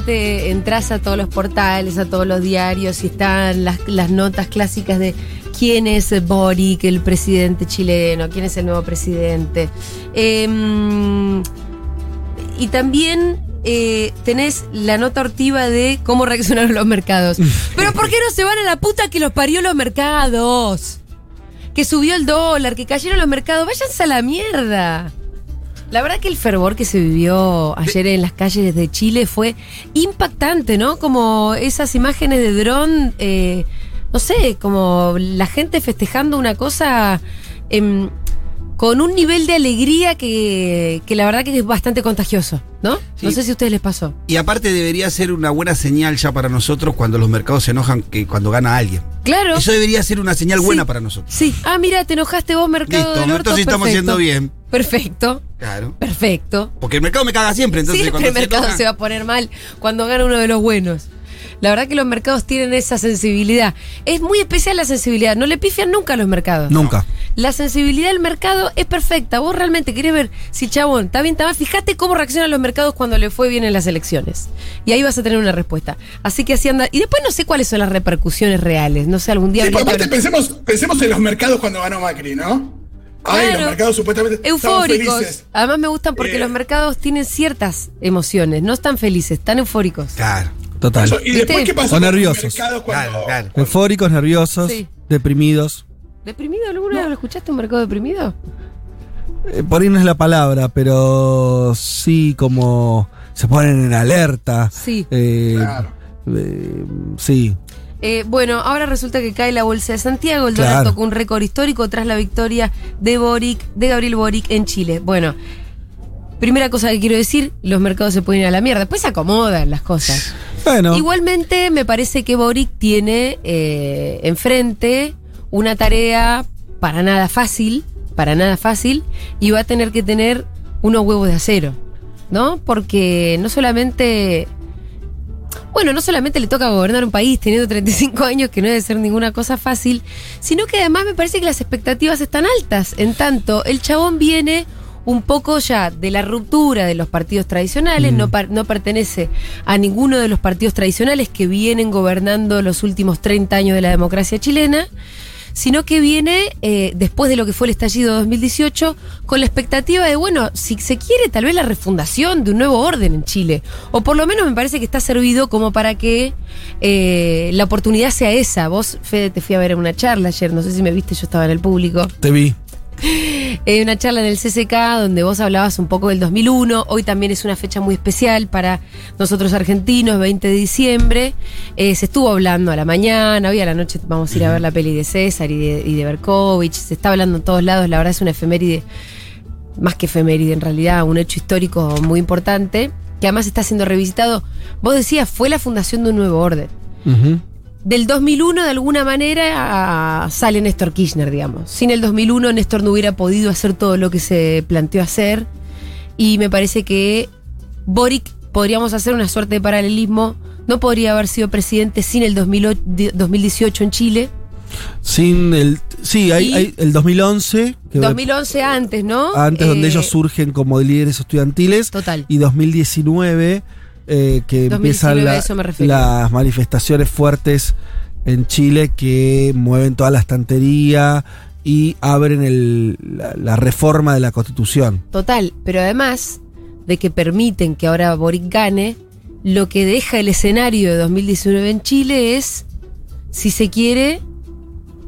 obviamente entras a todos los portales, a todos los diarios y están las, las notas clásicas de quién es Boric, el presidente chileno, quién es el nuevo presidente. Em, y también eh, tenés la nota ortiva de cómo reaccionaron los mercados. Pero ¿por qué no se van a la puta que los parió los mercados? Que subió el dólar, que cayeron los mercados. Váyanse a la mierda. La verdad que el fervor que se vivió ayer en las calles de Chile fue impactante, ¿no? Como esas imágenes de dron, eh, no sé, como la gente festejando una cosa em, con un nivel de alegría que, que la verdad que es bastante contagioso, ¿no? Sí. No sé si a ustedes les pasó. Y aparte debería ser una buena señal ya para nosotros cuando los mercados se enojan que cuando gana alguien. Claro. Eso debería ser una señal Sí. buena para nosotros. Sí. Ah, mira, te enojaste vos, mercado Listo, del orto. entonces estamos haciendo bien. Perfecto, Claro. perfecto. Porque el mercado me caga siempre, entonces Siempre cuando el mercado enoja- se va a poner mal cuando gana uno de los buenos. La verdad que los mercados tienen esa sensibilidad. Es muy especial la sensibilidad. No le pifian nunca a los mercados. Nunca. La sensibilidad del mercado es perfecta. Vos realmente querés ver si el chabón está bien, está mal. Fíjate cómo reaccionan los mercados cuando le fue bien en las elecciones. Y ahí vas a tener una respuesta. Así que así anda. Y después no sé cuáles son las repercusiones reales. No sé, algún día. Sí, aparte pensemos, pensemos en los mercados cuando ganó Macri, ¿no? Ay, Claro. los mercados supuestamente Eufóricos. Además me gustan porque Eh. los mercados tienen ciertas emociones. No están felices, están eufóricos. Claro. Total. Eso, ¿Y después qué pasó O nerviosos. cuando- Claro, claro. Eufóricos, nerviosos, Sí. deprimidos. ¿Deprimido alguna vez lo escuchaste un mercado deprimido? Eh, por ahí no es la palabra, pero sí como se ponen en alerta. Sí. Eh, Claro. eh, sí. Eh, bueno, ahora resulta que cae la bolsa de Santiago, el dólar Claro. tocó un récord histórico tras la victoria de Boric, de Gabriel Boric en Chile. Bueno, primera cosa que quiero decir, los mercados se pueden ir a la mierda, después se acomodan las cosas. Bueno, Igualmente, me parece que Boric tiene eh, enfrente una tarea para nada fácil, para nada fácil, y va a tener que tener unos huevos de acero, ¿no? Porque no solamente. Bueno, no solamente le toca gobernar un país teniendo 35 años, que no debe ser ninguna cosa fácil, sino que además me parece que las expectativas están altas. En tanto, el chabón viene un poco ya de la ruptura de los partidos tradicionales, no, par- no pertenece a ninguno de los partidos tradicionales que vienen gobernando los últimos 30 años de la democracia chilena, sino que viene eh, después de lo que fue el estallido de 2018 con la expectativa de, bueno, si se quiere tal vez la refundación de un nuevo orden en Chile, o por lo menos me parece que está servido como para que eh, la oportunidad sea esa. Vos, Fede, te fui a ver en una charla ayer, no sé si me viste, yo estaba en el público. te vi. Eh, una charla en el CCK donde vos hablabas un poco del 2001. Hoy también es una fecha muy especial para nosotros argentinos, 20 de diciembre. Eh, se estuvo hablando a la mañana, hoy a la noche vamos a ir a ver la peli de César y de, y de Berkovich. Se está hablando en todos lados, la verdad es una efeméride, más que efeméride en realidad, un hecho histórico muy importante, que además está siendo revisitado. Vos decías, fue la fundación de un nuevo orden. Del 2001 de alguna manera sale Néstor Kirchner, digamos. Sin el 2001 Néstor no hubiera podido hacer todo lo que se planteó hacer y me parece que Boric podríamos hacer una suerte de paralelismo. No podría haber sido presidente sin el 2008 di- 2018 en Chile. Sin el. Sí, hay, el 2011. que 2011 antes, ¿no? antes donde Eh, ellos surgen como líderes estudiantiles. Total. Y 2019, eh, que 2019, empiezan la- eso me refería. las manifestaciones fuertes en Chile que mueven toda la estantería y abren el- la, la reforma de la constitución. Total, pero además de que permiten que ahora Boric gane, lo que deja el escenario de 2019 en Chile es, si se quiere,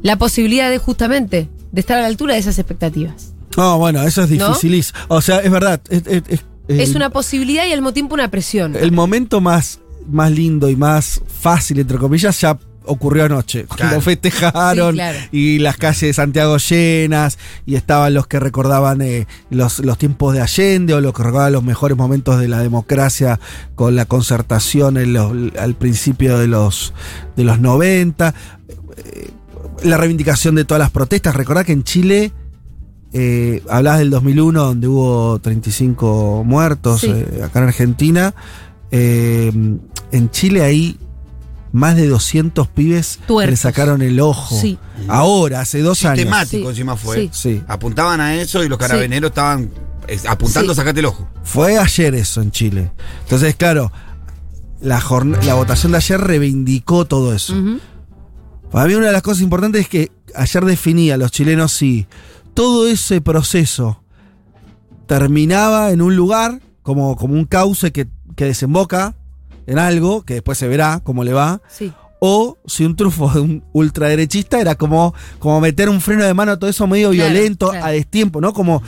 la posibilidad de justamente de estar a la altura de esas expectativas. No, bueno, eso es ¿No? dificilísimo. O sea, es verdad. Es, es- es- es una posibilidad y al mismo tiempo una presión. El momento más, más lindo y más fácil, entre comillas, ya ocurrió anoche. Cuando Claro. festejaron Sí, claro. y las calles de Santiago llenas y estaban los que recordaban eh, los, los tiempos de Allende o los que recordaban los mejores momentos de la democracia con la concertación en los- al principio de los, de los 90. Eh, la reivindicación de todas las protestas. Recordá que en Chile... Eh, hablabas del 2001 donde hubo 35 muertos Sí. eh, acá en Argentina. Eh, en Chile hay más de 200 pibes que le sacaron el ojo. Sí. Ahora, hace dos años. Sistemático Sí, encima fue. sí. Sí. Apuntaban a eso y los carabineros estaban eh, apuntando Sí. a sacarte el ojo. Fue ayer eso en Chile. Entonces, claro, la, la votación de ayer reivindicó todo eso. Para mí una de las cosas importantes es que ayer definía a los chilenos si todo ese proceso terminaba en un lugar, como, como un cauce que, que desemboca en algo, que después se verá cómo le va, Sí. o si un trufo de un ultraderechista era como, como meter un freno de mano a todo eso medio Claro, violento, claro. a destiempo, ¿no? Como,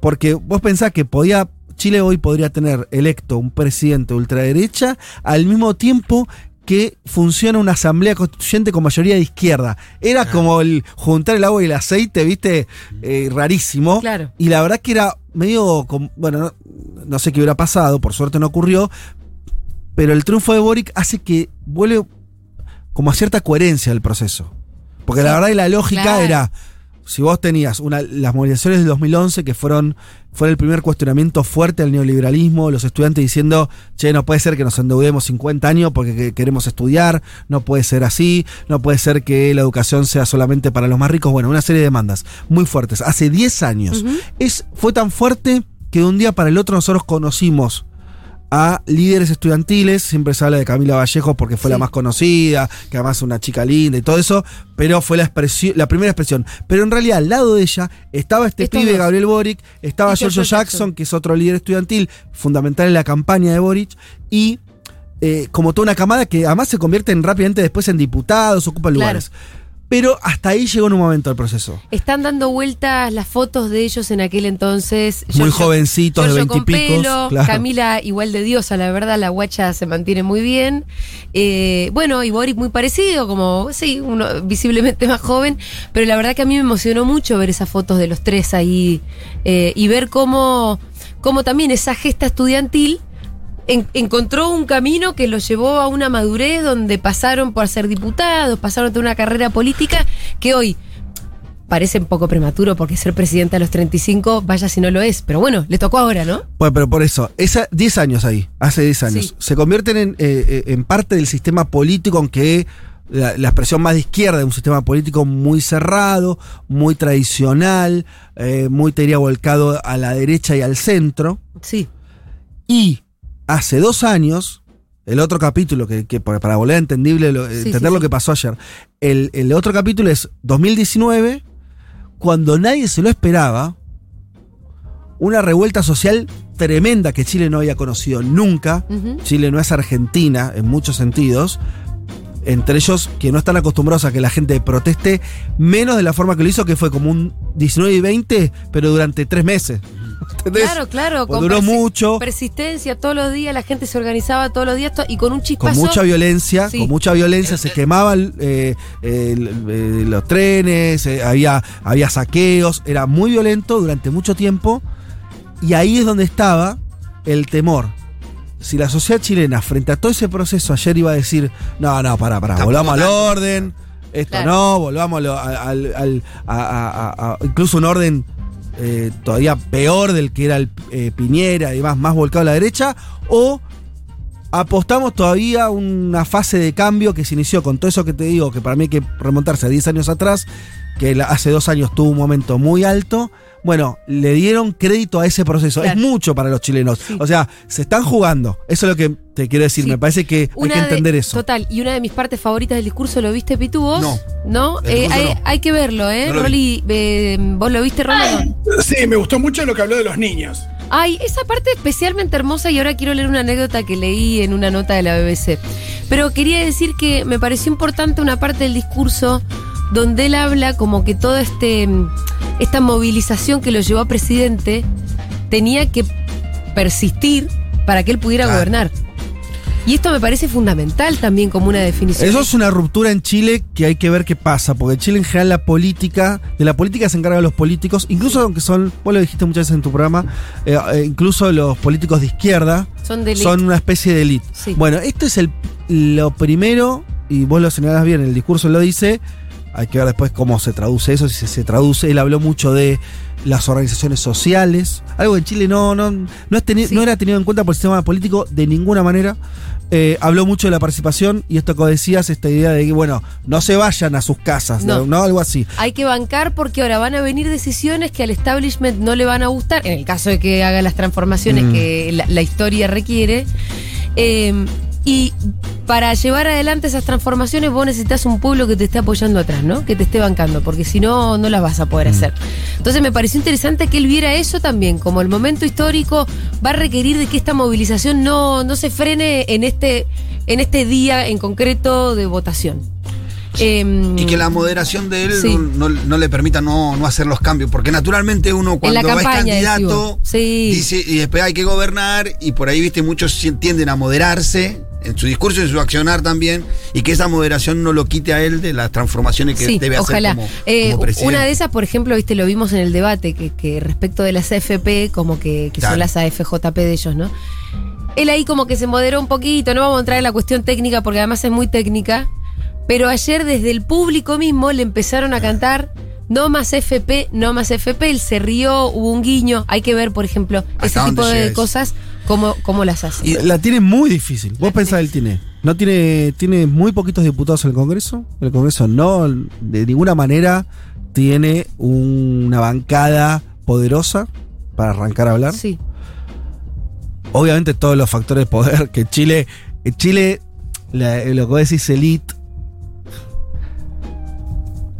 porque vos pensás que podía, Chile hoy podría tener electo un presidente de ultraderecha al mismo tiempo que funciona una asamblea constituyente con mayoría de izquierda. Era Claro. como el juntar el agua y el aceite, viste, Eh, rarísimo. Claro. Y la verdad que era medio, bueno, no, no sé qué hubiera pasado, por suerte no ocurrió, pero el triunfo de Boric hace que vuelve como a cierta coherencia el proceso. Porque la verdad que la lógica claro. era, si vos tenías una, las movilizaciones del 2011, que fueron fue el primer cuestionamiento fuerte al neoliberalismo, los estudiantes diciendo, che, no puede ser que nos endeudemos 50 años porque que- queremos estudiar, no puede ser así, no puede ser que la educación sea solamente para los más ricos, bueno, una serie de demandas muy fuertes. Hace 10 años. Es, fue tan fuerte que de un día para el otro nosotros conocimos a líderes estudiantiles, siempre se habla de Camila Vallejo porque fue Sí. la más conocida, que además es una chica linda y todo eso, pero fue la expresión, la primera expresión. Pero en realidad al lado de ella estaba este Estos pibe dos. Gabriel Boric, estaba Giorgio Giorgio Jackson, Jackson. que es otro líder estudiantil, fundamental en la campaña de Boric, y eh, como toda una camada que además se convierten rápidamente después en diputados, ocupan Claro. lugares. Pero hasta ahí llegó en un momento el proceso. Están dando vueltas las fotos de ellos en aquel entonces. Muy Giorgio- jovencitos, de Giorgio veintipicos. claro. Camila igual de diosa, la verdad, la guacha se mantiene muy bien. Eh, bueno, y Boric muy parecido, como, sí, uno visiblemente más joven, pero la verdad que a mí me emocionó mucho ver esas fotos de los tres ahí eh, y ver cómo, cómo también esa gesta estudiantil en- encontró un camino que los llevó a una madurez donde pasaron por ser diputados, pasaron de una carrera política que hoy parece un poco prematuro porque ser presidente a los 35, vaya si no lo es, pero bueno, le tocó ahora, ¿no? Bueno, pero por eso, esa, 10 años ahí, hace 10 años, Sí. se convierten en, eh, eh, en parte del sistema político, aunque la, la expresión más de izquierda de un sistema político muy cerrado, muy tradicional, eh, muy, te diría, volcado a la derecha y al centro. Sí. Y hace dos años, el otro capítulo, que, que para volver a entendible, lo- Sí, entender sí, lo sí. que pasó ayer, el, el otro capítulo es 2019, cuando nadie se lo esperaba, una revuelta social tremenda que Chile no había conocido nunca. Chile no es Argentina en muchos sentidos. Entre ellos que no están acostumbrados a que la gente proteste menos de la forma que lo hizo, que fue como un 19 y 20, pero durante tres meses. ¿Entendés? Claro, claro. Pues duró persi- mucho. Persistencia todos los días, la gente se organizaba todos los días y con un chispazo. con mucha violencia, Sí. con mucha violencia se quemaban eh, eh, los trenes, eh, había, había saqueos, era muy violento durante mucho tiempo y ahí es donde estaba el temor. Si la sociedad chilena frente a todo ese proceso ayer iba a decir, no, no, pará, pará, volvamos al orden, esto Claro. no, volvamos al, al- a- a- a- a- incluso un orden eh, todavía peor del que era el eh, Piñera y demás, más volcado a la derecha, o apostamos todavía una fase de cambio que se inició con todo eso que te digo, que para mí hay que remontarse a 10 años atrás, que hace dos años tuvo un momento muy alto. Bueno, le dieron crédito a ese proceso. Claro. Es mucho para los chilenos. Sí. O sea, se están jugando. Eso es lo que te quiero decir. Sí. Me parece que hay que de- entender eso. Total, y una de mis partes favoritas del discurso, ¿lo viste, Pitu, vos? No. ¿No? Eh, hay, no. hay que verlo, ¿eh? No. Rolly, eh, ¿vos lo viste, Rolly? Sí, me gustó mucho lo que habló de los niños. Ay, esa parte especialmente hermosa y ahora quiero leer una anécdota que leí en una nota de la BBC. Pero quería decir que me pareció importante una parte del discurso donde él habla como que toda este, mm, esta movilización que lo llevó a presidente tenía que persistir para que él pudiera Claro. gobernar. Y esto me parece fundamental también como una definición. Eso es una ruptura en Chile que hay que ver qué pasa, porque en Chile en general la política, de la política se encargan los políticos, incluso aunque son, vos lo dijiste muchas veces en tu programa, eh, eh, incluso los políticos de izquierda Son de son una especie de elite. Sí. Bueno, esto es el, lo primero, y vos lo señalás bien, el discurso lo dice, hay que ver después cómo se traduce eso, si se, traduce, él habló mucho de las organizaciones sociales, algo que en Chile no, no, no, es teni- Sí. no era tenido en cuenta por el sistema político de ninguna manera. Eh, habló mucho de la participación y esto que decías, esta idea de que, bueno, no se vayan a sus casas, No. ¿no? ¿no? Algo así. Hay que bancar porque ahora van a venir decisiones que al establishment no le van a gustar, en el caso de que haga las transformaciones Mm. que la, la historia requiere. Eh, Y para llevar adelante esas transformaciones vos necesitas un pueblo que te esté apoyando atrás, ¿no? Que te esté bancando, porque si no, no las vas a poder hacer. Entonces me pareció interesante que él viera eso también, como el momento histórico va a requerir de que esta movilización no, no se frene en este, en este día en concreto de votación. Em, Y que la moderación de él Sí. no, no- no le permita no, no hacer los cambios. Porque naturalmente uno cuando va es candidato. Sí. dice y después hay que gobernar y por ahí, viste, muchos tienden a moderarse en su discurso y en su accionar también y que esa moderación no lo quite a él de las transformaciones que sí, debe hacer ojalá. como, Eh, como presidente. una de esas, por ejemplo, viste, lo vimos en el debate, que, que respecto de las AFP, como que, que Claro. son las AFJP de ellos, ¿no? Él ahí como que se moderó un poquito, no vamos a entrar en la cuestión técnica porque además es muy técnica, pero ayer desde el público mismo le empezaron a cantar no más FP, no más FP, él se rió, hubo un guiño, hay que ver, por ejemplo, ¿Hasta ese tipo de cosas, cómo, cómo las hace. Y la tiene muy difícil. Vos pensás, él tiene. No tiene, tiene muy poquitos diputados en el Congreso. El Congreso no, de ninguna manera, tiene una bancada poderosa para arrancar a hablar. Sí, Obviamente todos los factores de poder que Chile, en Chile, la- lo que vos decís elite.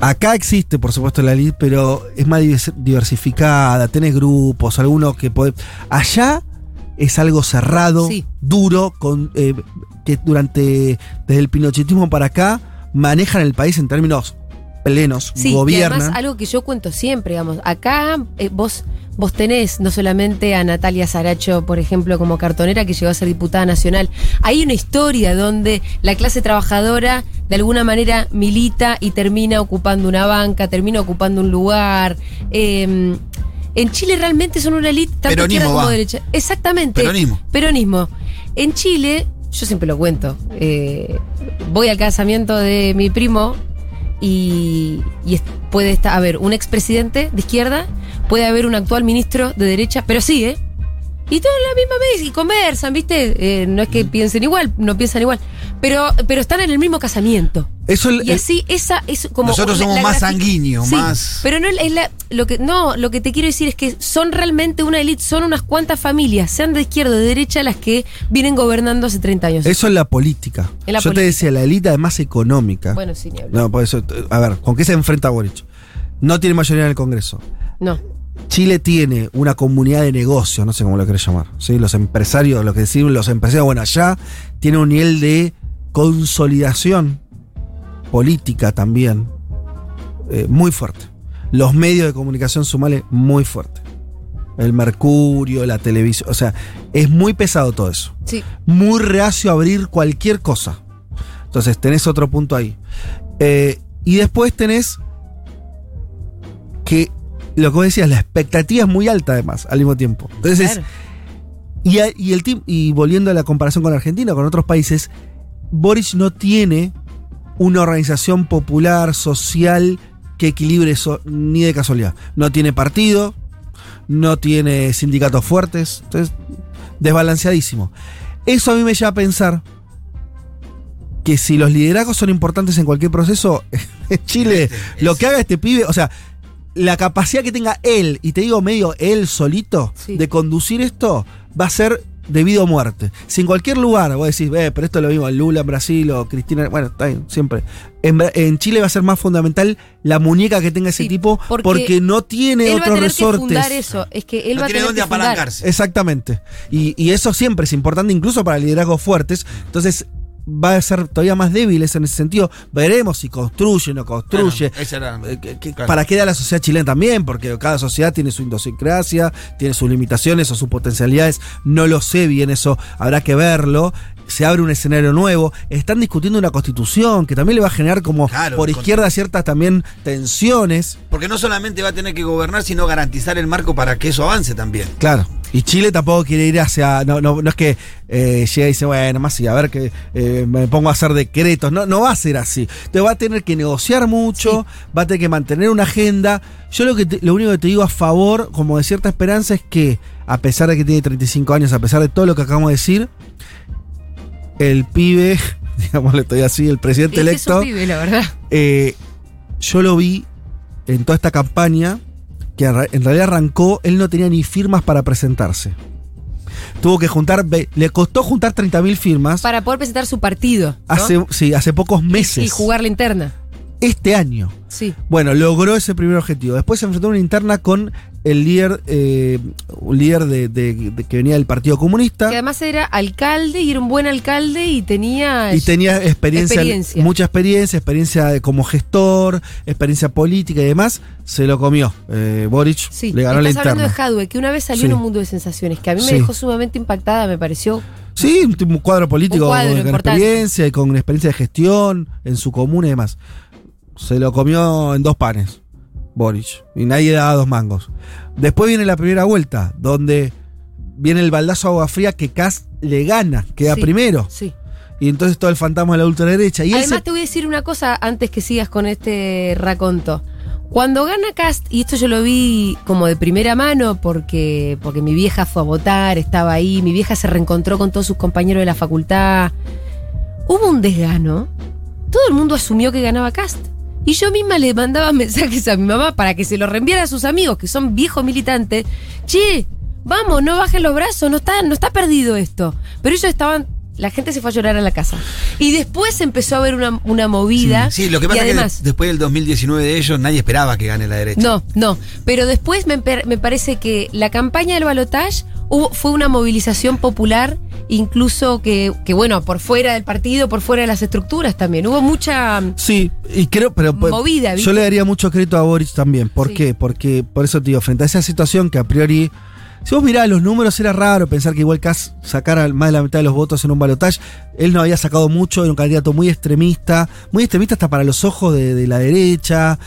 Acá existe, por supuesto, la elite, pero es más divers- diversificada, tenés grupos, algunos que pueden... Allá es algo cerrado, Sí. duro, con eh, que durante, desde el pinochetismo para acá, manejan el país en términos plenos, Sí, y además algo que yo cuento siempre, digamos, acá eh, vos, vos tenés no solamente a Natalia Saracho, por ejemplo, como cartonera que llegó a ser diputada nacional, hay una historia donde la clase trabajadora de alguna manera milita y termina ocupando una banca, termina ocupando un lugar. eh, en Chile realmente son una elite tanto izquierda como va. derecha. Exactamente. Peronismo. Peronismo. En Chile, yo siempre lo cuento, eh, voy al casamiento de mi primo y, puede estar, a ver, un expresidente de izquierda, puede haber un actual ministro de derecha, pero sí, ¿eh? Y todos la misma vez y conversan, ¿viste? Eh, no es que piensen igual, no piensan igual, pero, pero están en el mismo casamiento. Eso el- Y así, esa es como. Nosotros somos la más sanguíneos, Sí, más- Pero no es la. Lo que, no, lo que te quiero decir es que son realmente una élite, son unas cuantas familias, sean de izquierda o de derecha, las que vienen gobernando hace 30 años. Eso es la política. En Yo te decía, la élite además económica. Bueno, sí, ni. No, por eso, a ver, ¿con qué se enfrenta Boric? No tiene mayoría en el Congreso. No. Chile tiene una comunidad de negocios, no sé cómo lo querés llamar. ¿sí? Los empresarios, lo que decimos los empresarios, bueno, allá tiene un nivel de consolidación política también eh, muy fuerte. Los medios de comunicación sumales muy fuerte. El Mercurio, la televisión, o sea, es muy pesado todo eso Sí. muy reacio a abrir cualquier cosa. Entonces tenés otro punto ahí. Eh, y después tenés que lo que vos decías, la expectativa es muy alta además, al mismo tiempo. Entonces, Claro. y, a- y el y volviendo a la comparación con Argentina, con otros países, Boric no tiene una organización popular, social, que equilibre eso ni de casualidad. No tiene partido, no tiene sindicatos fuertes, entonces desbalanceadísimo. Eso a mí me lleva a pensar que si los liderazgos son importantes en cualquier proceso, en Chile, Este, lo que haga este pibe, o sea, la capacidad que tenga él, y te digo medio él solito, Sí. de conducir esto, va a ser debido a muerte. Si en cualquier lugar vos decís, eh, pero esto lo vimos en Lula en Brasil o Cristina, bueno, está bien, siempre. En, en Chile va a ser más fundamental la muñeca que tenga ese Sí, tipo porque porque, no tiene Él va a otros tener que resortes. fundar eso. Es que él no va a tiene tener dónde que apalancarse. Exactamente. Y, y eso siempre es importante, incluso para liderazgos fuertes. Entonces va a ser todavía más débil eso en ese sentido. Veremos si construye o no construye. Bueno, era- Eh, que- claro. ¿Para qué da la sociedad chilena también? Porque cada sociedad tiene su idiosincrasia, tiene sus limitaciones o sus potencialidades. No lo sé bien eso, habrá que verlo. Se abre un escenario nuevo. Están discutiendo una constitución que también le va a generar como Claro, por con- izquierda ciertas también tensiones. Porque no solamente va a tener que gobernar, sino garantizar el marco para que eso avance también. Claro. Y Chile tampoco quiere ir hacia. No, no, no es que eh, llega y dice, bueno, más sí, a ver que eh, me pongo a hacer decretos. No, no va a ser así. Te va a tener que negociar mucho, va a tener que mantener una agenda. Yo lo que te- lo único que te digo a favor, como de cierta esperanza, es que, a pesar de que tiene 35 años, a pesar de todo lo que acabamos de decir, el pibe, digamos, le estoy así, el presidente Es que es electo. un pibe, la verdad. Eh, yo lo vi en toda esta campaña, que en realidad arrancó, él no tenía ni firmas para presentarse. Tuvo que juntar, le costó juntar 30.000 firmas Para poder presentar su partido. ¿no? hace, sí, hace pocos meses. Y jugar la interna. Este año. Sí. Bueno, logró ese primer objetivo. Después se enfrentó a una interna con el líder, eh, un líder de, de- de- que venía del Partido Comunista. Que además era alcalde y era un buen alcalde y tenía. Y tenía experiencia, Experiencia. mucha experiencia, experiencia como gestor, experiencia política y demás. Se lo comió. Eh, Boric Sí, le ganó la estás hablando interna. de Hadwe, que una vez salió Sí. en un mundo de sensaciones, que a mí me Sí. dejó sumamente impactada, me pareció. Sí, un cuadro político Un cuadro con, con importante. experiencia y con experiencia de gestión en su comuna y demás. Se lo comió en dos panes, Boric. Y nadie daba dos mangos. Después viene la primera vuelta, donde viene el baldazo de agua fría que Kass le gana, queda Sí, primero. Sí. Y entonces todo el fantasma de la ultraderecha. Y Además, se- te voy a decir una cosa antes que sigas con este raconto. Cuando gana Cast, y esto yo lo vi como de primera mano porque, porque mi vieja fue a votar, estaba ahí, mi vieja se reencontró con todos sus compañeros de la facultad. Hubo un desgano. Todo el mundo asumió que ganaba Cast. Y yo misma le mandaba mensajes a mi mamá para que se lo reenviara a sus amigos, que son viejos militantes. Che, vamos, no bajen los brazos, no está, no está perdido esto. Pero ellos estaban. La gente se fue a llorar a la casa. Y después empezó a haber una, una movida. Sí, lo que pasa además, es que después del 2019 de ellos nadie esperaba que gane la derecha. No, no. Pero después me, me parece que la campaña del balotage hubo, fue una movilización popular, incluso que, que, bueno, por fuera del partido, por fuera de las estructuras también. Hubo mucha. Sí, y creo, pero pues, Movida, ¿viste? yo le daría mucho crédito a Boric también. ¿Por Sí. qué? Porque, por eso te digo, frente a esa situación que a priori, si vos mirás los números, era raro pensar que igual Kass sacara más de la mitad de los votos en un balotaje. Él no había sacado mucho, era un candidato muy extremista, muy extremista hasta para los ojos de, de la derecha.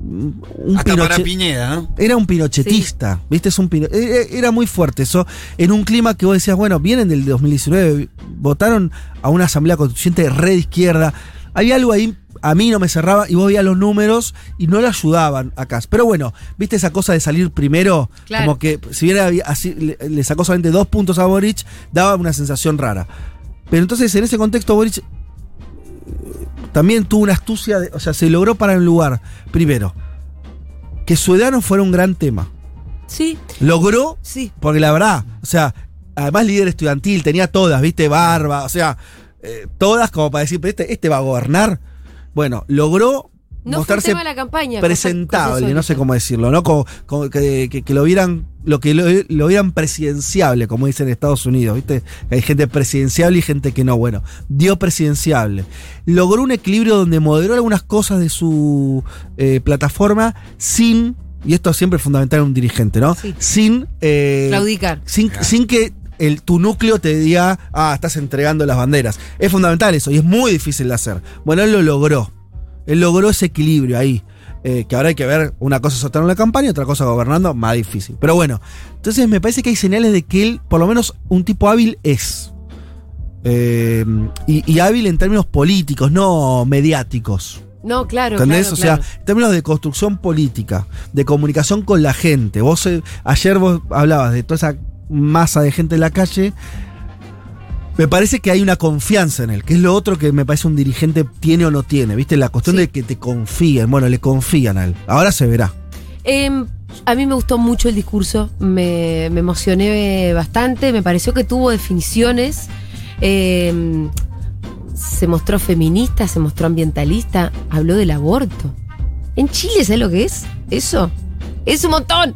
Un Hasta para Pinochet- Piñeda, ¿no? era un pinochetista, ¿viste? Es un pino- eh, Era muy fuerte eso. En un clima que vos decías, bueno, vienen del 2019, votaron a una asamblea constituyente re de izquierda. Había algo ahí, a mí no me cerraba, y vos veías los números y no le ayudaban acá. Pero bueno, ¿viste esa cosa de salir primero? Claro. Como que si bien había- así, le, le sacó solamente dos puntos a Boric, daba una sensación rara. Pero entonces en ese contexto Boric también tuvo una astucia, de- o sea, se logró para un lugar, primero, que su edad no fuera un gran tema. Sí, Logró, sí. porque la verdad, o sea, además líder estudiantil, tenía todas, viste, barba, o sea, eh, todas como para decir, pero este, este va a gobernar. Bueno, logró No fue mostrarse tema de la campaña. presentable, cosa no sé cómo decirlo, ¿no? Como, como que, que- que lo vieran, lo que lo, lo vieran presidenciable, como dicen en Estados Unidos, ¿viste? Hay gente presidenciable y gente que no. Bueno, dio presidenciable. Logró un equilibrio donde moderó algunas cosas de su eh, plataforma sin, y esto siempre es fundamental en un dirigente, ¿no? Sí. Sin. eh, Claudicar. sin, sin que el, tu núcleo te diga, ah, estás entregando las banderas. Es fundamental eso y es muy difícil de hacer. Bueno, él lo logró. Él logró ese equilibrio ahí. eh, que ahora hay que ver, una cosa es sostener la campaña, otra cosa gobernando, más difícil. Pero bueno, entonces me parece que hay señales de que él, por lo menos, un tipo hábil es. Eh, y, y hábil en términos políticos, no mediáticos. No, claro. ¿Entendés? claro, o sea, claro. en términos de construcción política, de comunicación con la gente. Vos eh, ayer vos hablabas de toda esa masa de gente en la calle. Me parece que hay una confianza en él, que es lo otro que me parece un dirigente tiene o no tiene, ¿viste? La cuestión Sí. de que te confíen. Bueno, le confían a él. Ahora se verá. Em, a mí me gustó mucho el discurso, me, me emocioné bastante, me pareció que tuvo definiciones. em, se mostró feminista, se mostró ambientalista, habló del aborto. En Chile, ¿sabes lo que es? Eso. Es un montón,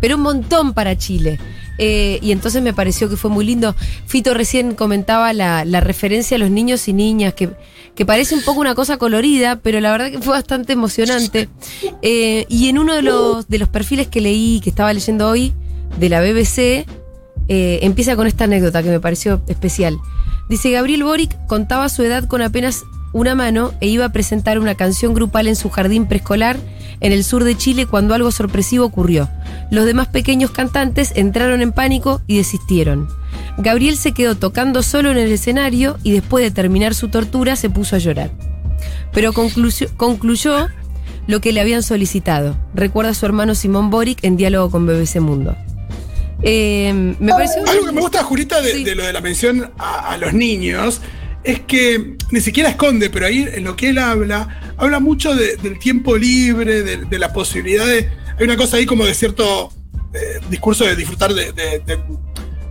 pero un montón para Chile. Eh, y entonces me pareció que fue muy lindo. Fito recién comentaba la, referencia a los niños y niñas, que, que parece un poco una cosa colorida, pero la verdad que fue bastante emocionante. Eh, y en uno de los, de los perfiles que leí, que estaba leyendo hoy, de la BBC, eh, empieza con esta anécdota que me pareció especial. Dice, Gabriel Boric contaba su edad con apenas una mano e iba a presentar una canción grupal en su jardín preescolar en el sur de Chile cuando algo sorpresivo ocurrió. Los demás pequeños cantantes entraron en pánico y desistieron. Gabriel se quedó tocando solo en el escenario y después de terminar su tortura se puso a llorar. Pero concluyó lo que le habían solicitado. Recuerda a su hermano Simón Boric en diálogo con BBC Mundo. Eh, me pareció. Algo que me gusta, Jurita, de, Sí. de lo de la mención a, a los niños, es que ni siquiera esconde, pero ahí en lo que él habla, habla mucho de- del tiempo libre, de, de la posibilidad de. Hay una cosa ahí como de cierto eh, discurso de disfrutar de, de- de-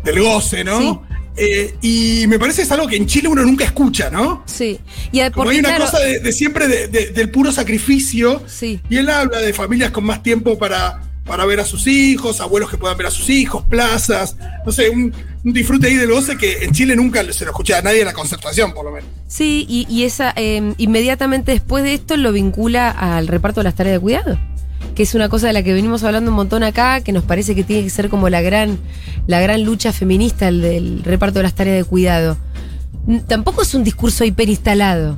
del goce, ¿no? Sí. Eh, y me parece que es algo que en Chile uno nunca escucha, ¿no? Sí. Y a- Como porque, hay una claro, cosa de, de siempre de- de- del puro sacrificio. Sí. Y él habla de familias con más tiempo para, para ver a sus hijos, abuelos que puedan ver a sus hijos, plazas, no sé, un, un disfrute ahí del goce que en Chile nunca se lo escucha a nadie en la concertación, por lo menos. Sí, y, y esa eh, inmediatamente después de esto lo vincula al reparto de las tareas de cuidado. Que es una cosa de la que venimos hablando un montón acá, que nos parece que tiene que ser como la gran, la gran lucha feminista, el del reparto de las tareas de cuidado. Tampoco es un discurso hiperinstalado.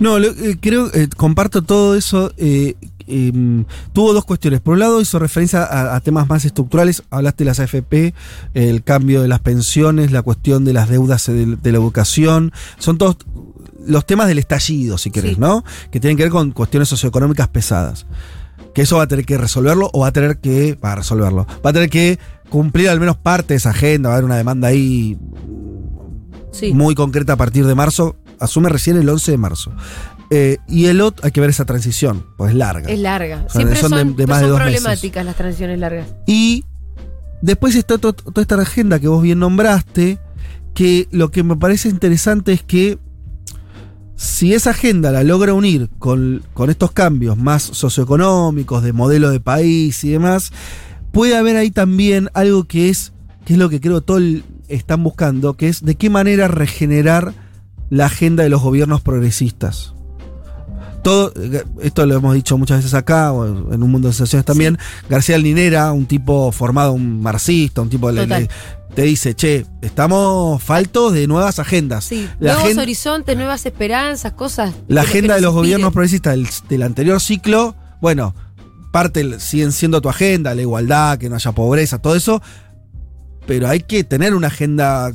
No, lo- eh, creo, eh, comparto todo eso. eh, em, tuvo dos cuestiones. Por un lado, hizo referencia a, a temas más estructurales. Hablaste de las AFP, el cambio de las pensiones, la cuestión de las deudas de, de la educación. Son todos los temas del estallido, si querés, Sí. ¿no? Que tienen que ver con cuestiones socioeconómicas pesadas. Que eso va a tener que resolverlo o va a tener que. Va a resolverlo. Va a tener que cumplir al menos parte de esa agenda. Va a haber una demanda ahí Sí. muy concreta a partir de marzo. Asume recién el 11 de marzo. Eh, y el otro, hay que ver esa transición, pues es larga. Es larga. sea, Siempre son son, de- de más de dos meses. problemáticas las transiciones largas. Y después está to- toda esta agenda que vos bien nombraste, que lo que me parece interesante es que si esa agenda la logra unir con, con estos cambios más socioeconómicos, de modelo de país y demás, puede haber ahí también algo que es, que es lo que creo todos están buscando, que es de qué manera regenerar la agenda de los gobiernos progresistas. Todo, esto lo hemos dicho muchas veces acá, o en un mundo de sensaciones también. García Linera, un tipo formado, un marxista, un tipo le- le- te dice, che, estamos faltos de nuevas agendas. Sí. La Nuevos horizontes, nuevas esperanzas, cosas. la agenda de los inspiren. gobiernos progresistas del, del anterior ciclo, bueno, parte siguen siendo tu agenda, la igualdad, que no haya pobreza, todo eso, pero hay que tener una agenda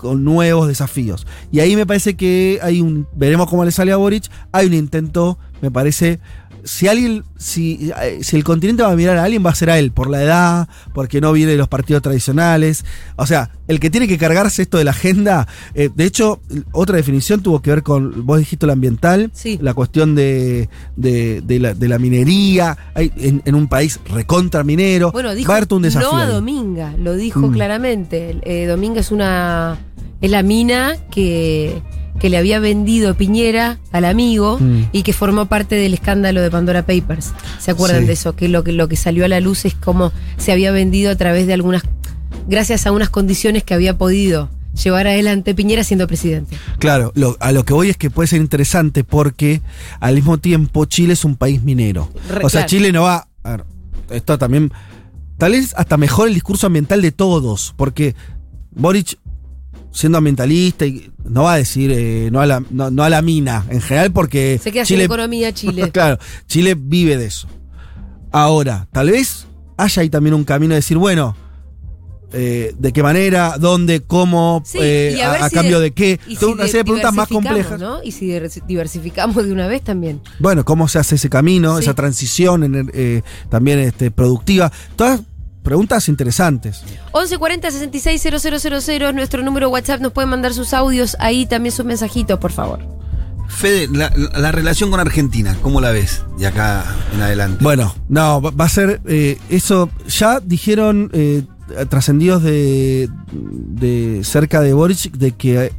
con nuevos desafíos. Y ahí me parece que hay un, veremos cómo le sale a Boric, hay un intento, me parece, si alguien, si, eh, si el continente va a mirar a alguien, va a ser a él, por la edad, porque no viene de los partidos tradicionales. O sea, el que tiene que cargarse esto de la agenda, eh, de hecho, otra definición tuvo que ver con, vos dijiste lo ambiental, Sí. la cuestión de, de, de la, de la minería, hay, en, en un país recontra minero, Bueno, dijo va a haber todo un desafío. no a. Dominga, lo dijo Mm. claramente. Eh, Dominga es una es la mina que, que le había vendido Piñera al amigo Mm. y que formó parte del escándalo de Pandora Papers. ¿Se acuerdan Sí. de eso? Que lo que lo que salió a la luz es cómo se había vendido a través de algunas gracias a unas condiciones que había podido llevar adelante Piñera siendo presidente. Claro, lo- a lo que voy es que puede ser interesante porque al mismo tiempo Chile es un país minero. Re- o sea, claro. Chile no va. A ver, esto también. Tal vez hasta mejor el discurso ambiental de todos, porque Boric, siendo ambientalista, y no va a decir eh, no, a la, no, no a la mina en general, porque Se queda sin Chile. economía Chile. claro, Chile vive de eso. Ahora, tal vez haya ahí también un camino de decir, bueno. eh, ¿De qué manera? ¿Dónde? ¿Cómo? Sí, eh, a si cambio de- de, qué? Y Toda una serie de preguntas más complejas. ¿no? Y si divers- diversificamos de una vez también. Bueno, cómo se hace ese camino, Sí. esa transición eh, también este, productiva. Todas preguntas interesantes. 1140 660000 es nuestro número WhatsApp. Nos pueden mandar sus audios ahí, también sus mensajitos, por favor. Fede, la, la- la relación con Argentina, ¿cómo la ves de acá en adelante? Bueno, no, va va a ser eh, eso. Ya dijeron eh, trascendidos de, de cerca de Boric de que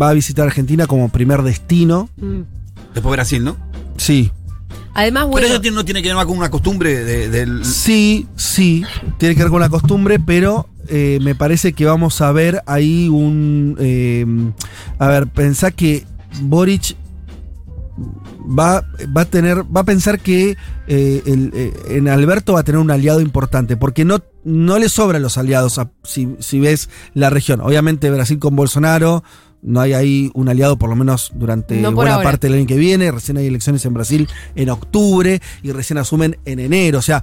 va a visitar Argentina como primer destino. Mm. Después Brasil, ¿no? Sí, Además, Pero bueno, eso tiene- no tiene que ver más con una costumbre de- del. Sí, sí, tiene que ver con la costumbre, pero eh, me parece que vamos a ver ahí un... eh, a ver, pensá que Boric va, va a tener, va a pensar que eh, el, eh, en Alberto va a tener un aliado importante, porque no, no le sobran los aliados a- si, si ves la región. Obviamente Brasil con Bolsonaro, no hay ahí un aliado por lo menos durante No buena ahora. parte del año que viene, recién hay elecciones en Brasil en octubre y recién asumen en enero, o sea,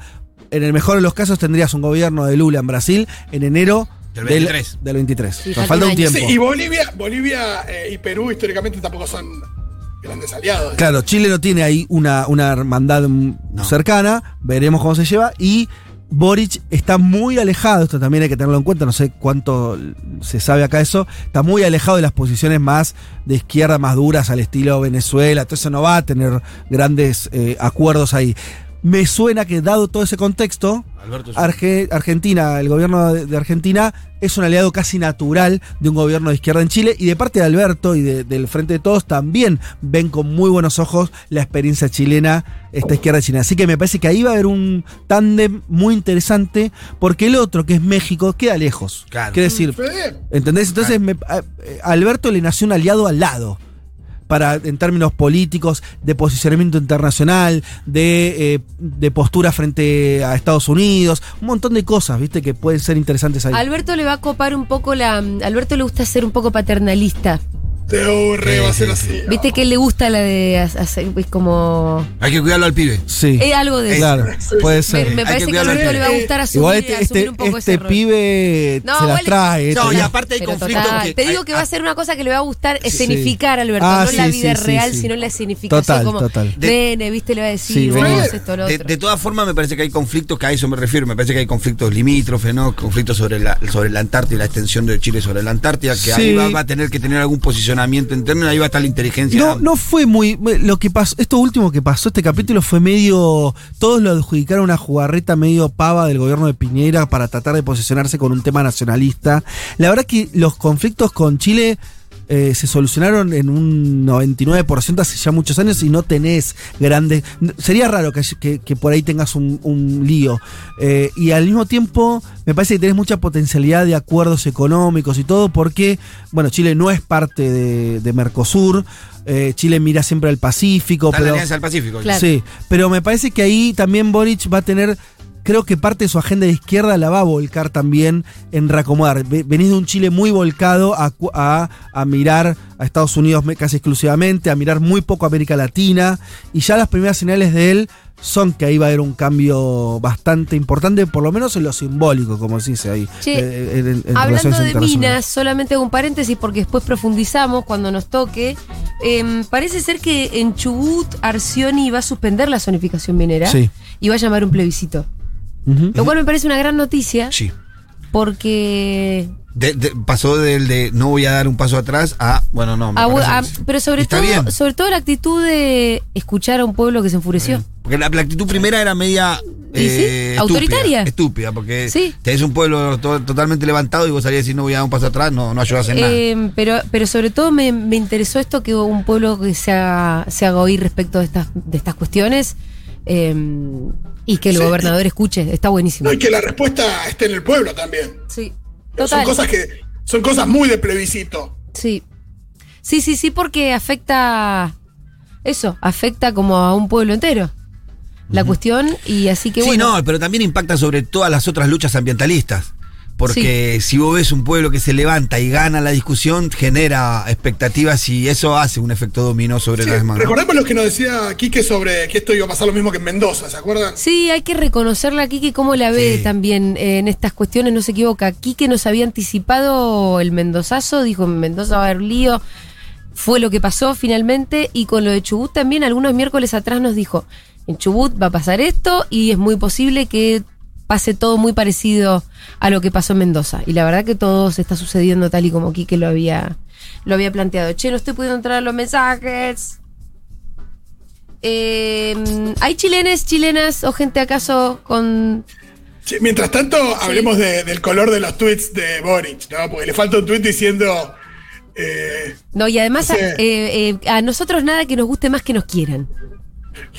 en el mejor de los casos tendrías un gobierno de Lula en Brasil en enero Del 23. Del, 23. Sí, O sea, falta un tiempo. Sí, y Bolivia, Bolivia eh, y Perú históricamente tampoco son grandes aliados. Claro, Chile no tiene ahí una, una hermandad cercana, veremos cómo se lleva, y Boric está muy alejado, esto también hay que tenerlo en cuenta, no sé cuánto se sabe acá eso, está muy alejado de las posiciones más de izquierda, más duras al estilo Venezuela, entonces no va a tener grandes eh, acuerdos ahí. Me suena que dado todo ese contexto, Alberto Arge- Argentina, el gobierno de, Argentina es un aliado casi natural de un gobierno de izquierda en Chile y de parte de Alberto y de- del Frente de Todos también ven con muy buenos ojos la experiencia chilena, esta izquierda chilena. Así que me parece que ahí va a haber un tándem muy interesante porque el otro, que es México, queda lejos. Claro. Quiere decir, ¿entendés? Entonces me- a, eh, a Alberto le nació un aliado al lado. Para, en términos políticos, de posicionamiento internacional, de, eh, de postura frente a Estados Unidos, un montón de cosas, viste, que pueden ser interesantes ahí. Alberto le va a copar un poco la. Alberto le gusta ser un poco paternalista. Te aburre, va a ser Sí, así. sí. Viste que él le gusta la de ha- hacer. Es como. Hay que cuidarlo al pibe. sí, Es algo de eso. claro, puede Me, ser. me parece que que a Alberto le va a gustar asumir, Igual este, asumir este, un poco este pibe No, se las trae. No, este- y aparte hay conflictos que. Te digo hay- que va a ser una cosa que le va a gustar escenificar a Alberto, Ah, no la vida sí, real, sino la escenificación. Total, como, total. Nene, viste, le va a decir, vos, esto, lo De, otro. de todas formas, me parece que hay conflictos, que a eso me refiero. Me parece que hay conflictos limítrofes, ¿no? Conflictos sobre la, sobre la Antártida, la extensión de Chile sobre la Antártida, que ahí va, va a tener que tener algún posicionamiento interno, ahí va a estar la inteligencia. No, no fue muy. Lo que pasó, esto último que pasó, este capítulo fue medio. Todos lo adjudicaron una jugarreta medio pava del gobierno de Piñera para tratar de posicionarse con un tema nacionalista. La verdad que los conflictos con Chile. Eh, se solucionaron en un 99% hace ya muchos años y no tenés grandes... Sería raro que, que- que por ahí tengas un, un lío. Eh, y al mismo tiempo me parece que tenés mucha potencialidad de acuerdos económicos y todo porque, bueno, Chile no es parte de, de Mercosur. eh, Chile mira siempre al Pacífico. Está la Alianza del Pacífico. Claro. Sí, pero me parece que ahí también Boric va a tener, creo que parte de su agenda de izquierda la va a volcar también en reacomodar. Ve- Venís de un Chile muy volcado a, a, a mirar a Estados Unidos casi exclusivamente, a mirar muy poco a América Latina, y ya las primeras señales de él son que ahí va a haber un cambio bastante importante, por lo menos en lo simbólico, como se dice ahí. Che, eh, en- en- en Hablando de minas, solamente un paréntesis porque después profundizamos cuando nos toque. Em, parece ser que en Chubut Arcioni va a suspender la zonificación minera Sí. y va a llamar un plebiscito. Ujú. Lo cual me parece una gran noticia Sí. porque De- de- pasó del de no voy a dar un paso atrás a, bueno, no. me que sí. pero sobre Está todo, bien. sobre todo la actitud de escuchar a un pueblo que se enfureció. Porque la, la actitud primera era media. ¿Y sí? ¿Autoritaria? Estúpida, porque Sí. tenés un pueblo to- totalmente levantado y vos salías a decir no voy a dar un paso atrás, no, no ayudas en nada. Eh, pero, pero sobre todo me, me interesó esto que un pueblo que se haga, se haga oír respecto de estas, de estas cuestiones eh, y que el Sí. gobernador escuche. Está buenísimo. No, y que la respuesta esté en el pueblo también. Sí, Son cosas que son cosas muy de plebiscito. Sí. Sí, sí, sí, porque afecta. Eso, afecta como a un pueblo entero. La cuestión, y así que sí, bueno. no, pero también impacta sobre todas las otras luchas ambientalistas. Porque si vos ves un pueblo que se levanta y gana la discusión, genera expectativas y eso hace un efecto dominó sobre Sí, las demás. recordemos lo que nos decía Quique sobre que esto iba a pasar lo mismo que en Mendoza, ¿se acuerdan? Sí, hay que reconocerle a Quique cómo la ve Sí. también eh, en estas cuestiones, no se equivoca. Quique nos había anticipado el Mendozazo, dijo en Mendoza va a haber lío. Fue lo que pasó finalmente. Y con lo de Chubut también, algunos miércoles atrás nos dijo: en Chubut va a pasar esto y es muy posible que pase todo muy parecido a lo que pasó en Mendoza. Y la verdad que todo se está sucediendo tal y como Quique lo había, lo había planteado. Che, no estoy pudiendo entrar a los mensajes. Eh, ¿Hay chilenes, chilenas o gente acaso con... Sí, mientras tanto, hablemos de- del color de los tweets de Boric, ¿no? Porque le falta un tweet diciendo. eh, No, y además a, eh, eh, a nosotros nada que nos guste más que nos quieran.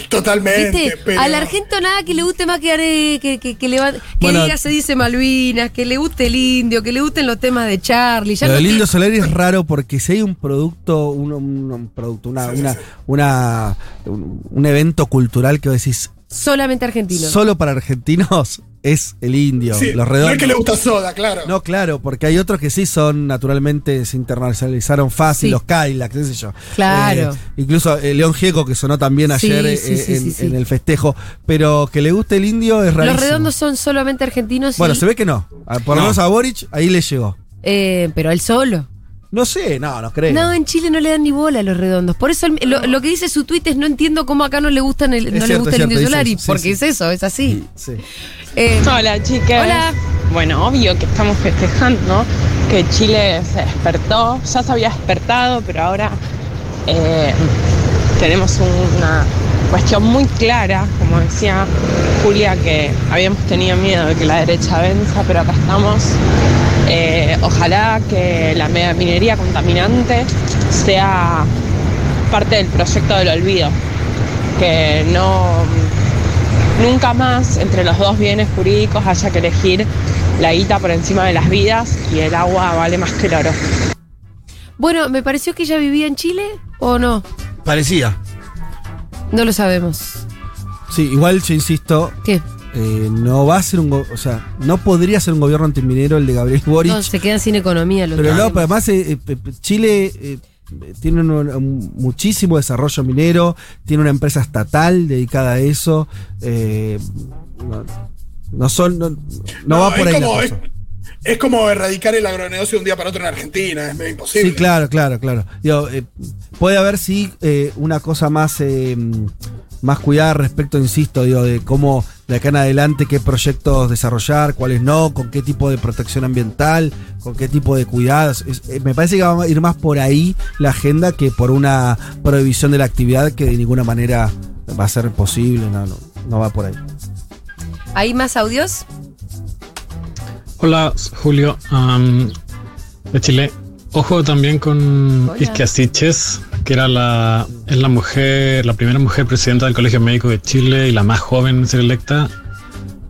Totalmente. ¿Viste? pero- Al argento nada que le guste más que, are- que, que, que le va- que Bueno. diga se dice Malvinas, que le guste el indio, que le gusten los temas de Charlie. Ya Lo no- del Indio Solari es raro porque si hay un producto, un, un- un producto, una, Sí, una, sí. una- un, un evento cultural que vos decís solamente argentino. solo para argentinos, es el indio. Sí, los no redondos. es que le gusta soda, claro. No, claro, porque hay otros que sí son naturalmente, se internacionalizaron fácil, Sí. los Cadillac, qué sé yo. Claro. Eh, incluso eh, León Gieco, que sonó también Sí, ayer eh, sí, en, sí, sí. en el festejo, pero que le guste el indio es rarísimo. los redondos son solamente argentinos. Bueno, y- se ve que no. A- Por lo No. menos a Boric ahí le llegó. eh, pero él solo. No sé, no, no creo. No, en Chile no le dan ni bola a los redondos. Por eso el- lo, lo que dice su tuit es no entiendo cómo acá no le gustan el, no le gusta el indio Solari, sí, porque sí. es eso, es así. Sí. Eh, Hola chicas. Hola. Bueno, obvio que estamos festejando que Chile se despertó, ya se había despertado, pero ahora eh, tenemos una cuestión muy clara, como decía Julia, que habíamos tenido miedo de que la derecha venza, pero acá estamos. Eh, ojalá que la minería contaminante sea parte del proyecto del olvido, que no nunca más entre los dos bienes jurídicos haya que elegir la guita por encima de las vidas y el agua vale más que el oro. Bueno, me pareció que ella vivía en Chile o no. Parecía. No lo sabemos. Sí, igual yo insisto, ¿Qué? eh, no va a ser un. go- O sea, no podría ser un gobierno antiminero el de Gabriel Boric. No, se quedan sin economía los Pero no, pero además eh, eh, pe- pe- Chile eh, tiene un, un- muchísimo desarrollo minero, tiene una empresa estatal dedicada a eso. eh, no, no son, no, no va por es ahí. la como, cosa. es como erradicar el agronegocio de un día para otro en Argentina, es medio imposible. Sí, claro, claro, claro. Digo, eh, puede haber sí eh, una cosa más eh, más cuidada respecto, insisto, digo, de cómo de acá en adelante qué proyectos desarrollar, cuáles no, con qué tipo de protección ambiental, con qué tipo de cuidados. Es- eh, me parece que va a ir más por ahí la agenda que por una prohibición de la actividad que de ninguna manera va a ser posible, no, no, no va por ahí. ¿Hay más audios? Hola, Julio, de Chile. Ojo también con. Isquia Siches, que era la, es la mujer, la primera mujer presidenta del Colegio Médico de Chile y la más joven en ser electa,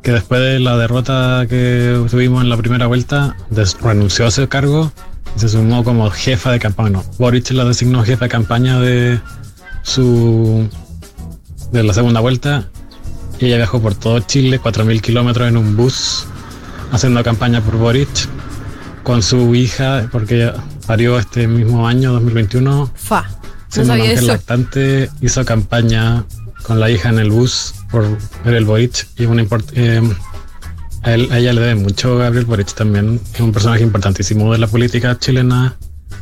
que después de la derrota que tuvimos en la primera vuelta, des- renunció a ese cargo y se sumó como jefa de campaña. No, Boric la designó jefa de campaña de su de la segunda vuelta y ella viajó por todo Chile, 4.000 kilómetros en un bus, haciendo campaña por Boric con su hija, porque parió este mismo año, 2021, Fa. No una mujer eso. lactante, hizo campaña con la hija en el bus por ver el Boric y una eh, a, él- a ella le debe mucho Gabriel Boric también, es un personaje importantísimo de la política chilena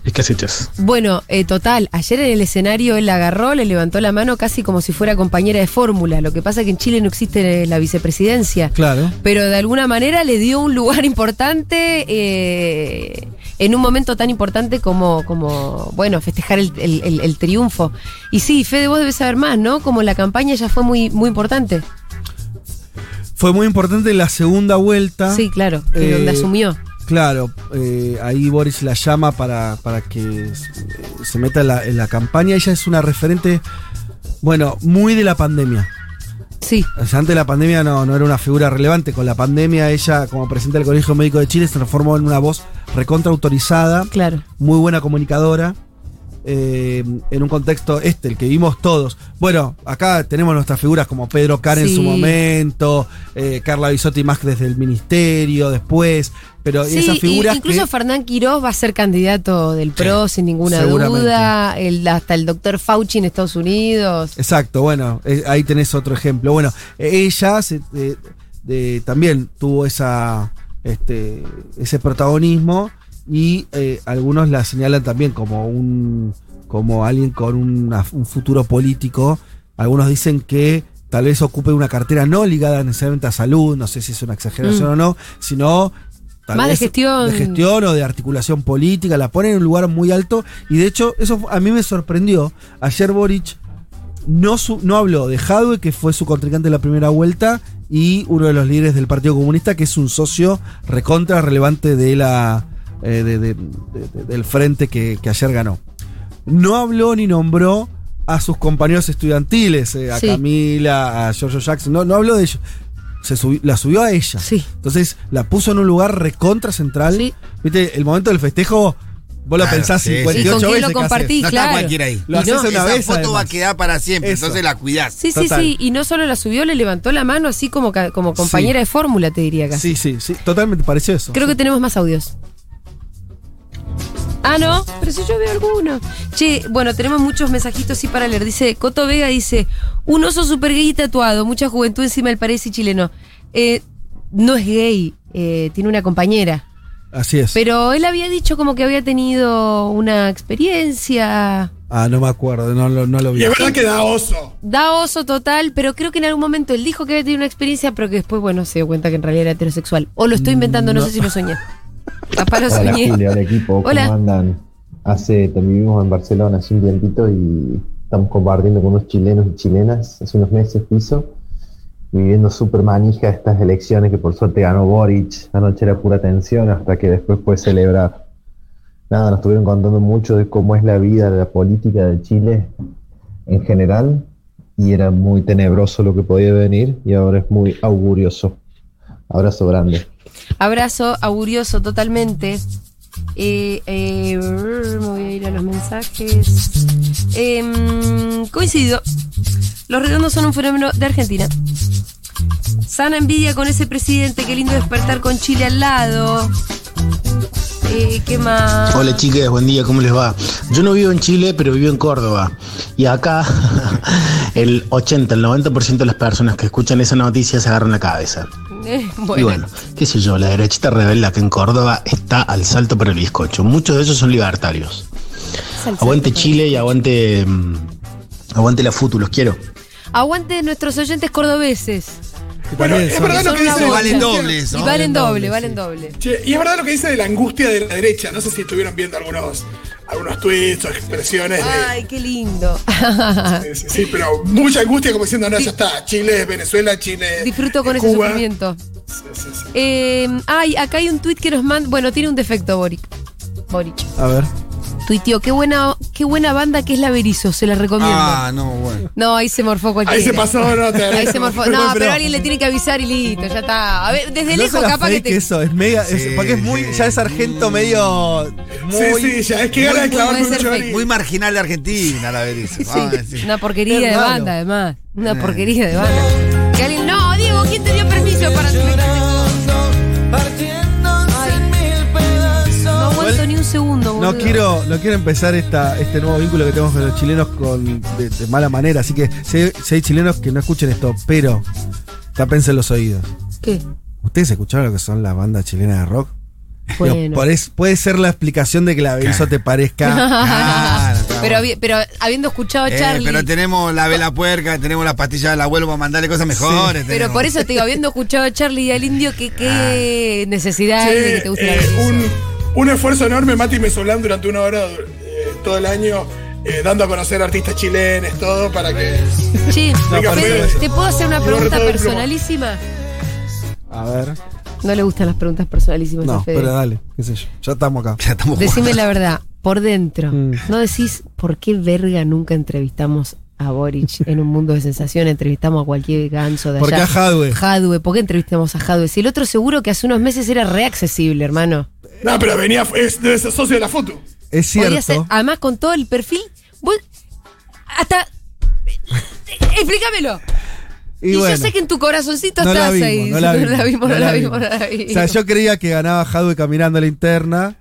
y ches. Bueno, eh, total, ayer en el escenario él la agarró, le levantó la mano casi como si fuera compañera de fórmula. Lo que pasa es que en Chile no existe la vicepresidencia. Claro. Pero de alguna manera le dio un lugar importante eh, en un momento tan importante como, como bueno, festejar el, el- el- el triunfo. Y sí, Fede, vos debes saber más, ¿no? Como la campaña ya fue muy, muy importante. Fue muy importante la segunda vuelta. Sí, claro, que Eh, donde asumió. Claro, eh, ahí Boris la llama para, para que se meta en la, en la campaña. Ella es una referente, bueno, muy de la pandemia. Sí, O sea, antes de la pandemia no, no era una figura relevante. Con la pandemia, ella, como presidenta del Colegio Médico de Chile, se transformó en una voz recontra autorizada, claro. muy buena comunicadora. Eh, en un contexto este, el que vimos todos. Bueno, acá tenemos nuestras figuras como Pedro Car en su momento, eh, Carla Bisotti más desde el ministerio después, pero Sí, esas figuras incluso que- Fernán Quirós va a ser candidato del PRO sin ninguna duda. El, hasta el doctor Fauci en Estados Unidos. Exacto, bueno, eh, ahí tenés otro ejemplo. Bueno, eh, ella se- eh, de- también tuvo esa, este, ese protagonismo y eh, algunos la señalan también como un como alguien con una- un futuro político. Algunos dicen que tal vez ocupe una cartera no ligada necesariamente a salud, no sé si es una exageración Mm. o no, sino tal Más de vez gestión. de gestión o de articulación política, la pone en un lugar muy alto y de hecho eso a mí me sorprendió. Ayer Boric no, su- no habló de Jadwe, que fue su contrincante en la primera vuelta, y uno de los líderes del Partido Comunista, que es un socio recontra relevante de la, eh, de- de- de- de- del frente que, que ayer ganó. No habló ni nombró a sus compañeros estudiantiles, eh, a Sí. Camila, a Giorgio Jackson, no, no habló de ellos. Se subi- la subió a ella. Sí. Entonces la puso en un lugar recontra central. Sí. Viste, el momento del festejo, vos lo Claro, pensás sí, sí. 58 ¿Y con quién veces. lo compartís? No claro. está cualquiera ahí. Lo Y no, haces una Esa vez. foto va a quedar para siempre, Eso. entonces la cuidás. Sí, sí, Total. sí. Y no solo la subió, le levantó la mano así como, como compañera de fórmula, te diría casi. Sí, sí, sí, totalmente pareció eso. Creo que tenemos más audios. Ah, no, pero si yo veo alguno. Che, bueno, tenemos muchos mensajitos sí para leer. Dice, Coto Vega dice, un oso super gay tatuado, mucha juventud encima del parece chileno. Eh, no es gay, eh, tiene una compañera. Así es. Pero él había dicho como que había tenido una experiencia. ah, no me acuerdo, no, lo- no lo vi. Y es verdad que da oso. Da oso total, pero creo que en algún momento él dijo que había tenido una experiencia, pero que después, bueno, se dio cuenta que en realidad era heterosexual. O lo estoy inventando, no, No. sé si lo soñé. Capaz lo Hola soñé. Julia, hola equipo, ¿cómo Hola. andan? Hace, vivimos en Barcelona hace un tiempito y estamos compartiendo con unos chilenos y chilenas hace unos meses piso, viviendo súper manija estas elecciones que por suerte ganó Boric. Anoche era pura tensión hasta que después puede celebrar. Nada, nos estuvieron contando mucho de cómo es la vida de la política de Chile en general y era muy tenebroso lo que podía venir y ahora es muy augurioso. Abrazo grande. Abrazo augurioso totalmente. Eh, eh, me voy a ir a los mensajes. Em, coincido. Los redondos son un fenómeno de Argentina. Sana envidia con ese presidente. Qué lindo despertar con Chile al lado. Eh, ¿Qué más? Hola chicas, buen día, ¿cómo les va? Yo no vivo en Chile, pero vivo en Córdoba. Y acá el 80, el 90% de las personas que escuchan esa noticia se agarran la cabeza. Eh, Y bueno, qué sé yo, la derechita revela que en Córdoba está al salto por el bizcocho. Muchos de ellos son libertarios. Aguante Chile y aguante, mm, aguante la FUTU, los quiero. Aguante nuestros oyentes cordobeses. Bueno, es verdad lo que dice. Valen dobles, valen doble, valen doble. Che, y es verdad lo que dice de la angustia de la derecha. No sé si estuvieron viendo algunos, algunos tweets o expresiones de. Ay, qué lindo. Sí, sí, sí, pero mucha angustia como diciendo, no, ya está. Chile, Venezuela, Chile. Disfruto con ese Cuba. sufrimiento. Sí, sí, sí. Eh, ay, acá hay un tweet que nos manda. Bueno, tiene un defecto, Boric. Boric. A ver. Tuiteó, qué buena, qué buena banda que es la Berizo, se la recomiendo. Ah, no, bueno. No, ahí se morfó cualquiera. Ahí se pasó, no te Ahí se morfó. No, pero, alguien le tiene que avisar y listo, ya está. A ver, desde No lejos se la capaz que te. eso, es mega. es- Sí, porque es muy. sí. Ya es sargento medio. Muy, Sí, sí, ya es que gana de puede un chori. Muy marginal de Argentina, la Berizo. A decir. Una porquería de banda, además. Una Eh. porquería de banda. Que alguien. No, Diego, ¿quién te dio permiso para No quiero, no quiero empezar esta, este nuevo vínculo que tenemos con los chilenos con, de, de mala manera. Así que si hay, si hay chilenos que no escuchen esto, pero tápense los oídos. ¿Qué? ¿Ustedes escucharon lo que son las bandas chilenas de rock? Bueno. Digo, por es- puede ser la explicación de que la Berizo te parezca. Pero, habiendo escuchado a Eh, Charlie. pero tenemos la vela puerca, tenemos la pastilla del abuelo para mandarle cosas mejores. Pero por eso te digo, habiendo escuchado a Charlie y al indio, que qué necesidad hay de que te guste la eh, un, un esfuerzo enorme, Mati Mesolán durante una hora eh, todo el año, eh, dando a conocer artistas chilenos, todo, para que. No, parece- ¿te puedo hacer una pregunta personalísima? A ver. No le gustan las preguntas personalísimas a No, Fede. pero dale, qué sé yo. Ya estamos acá. Ya estamos Decime jugando. la verdad, por dentro. Mm. ¿No decís por qué verga nunca entrevistamos a Boric en un mundo de sensación? Entrevistamos a cualquier ganso de allá. Porque a Jadwe. Jadwe, ¿por qué entrevistamos a Jadwe? Si el otro seguro que hace unos meses era reaccesible, hermano. No, pero venía, es, debe ser socio de la foto. Es ser, cierto. además con todo el perfil, vos hasta explícamelo. Y, yo bueno, sé que en tu corazoncito no la estás vimos, ahí. no la vimos, no la vimos, no la vimos, no la O vimos. sea, yo creía que ganaba Jadwe caminando a la interna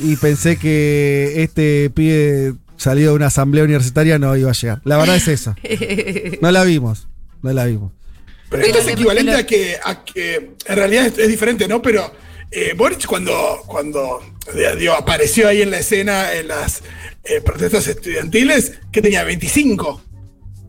y pensé que este pibe salido de una asamblea universitaria no iba a llegar. La verdad es esa. No la vimos. No la vimos. Pero esto es equivalente a que, a que en realidad es, es diferente, ¿no? Pero eh, Boric cuando, cuando eh, digo, apareció ahí en la escena en las eh, protestas estudiantiles, que tenía 25.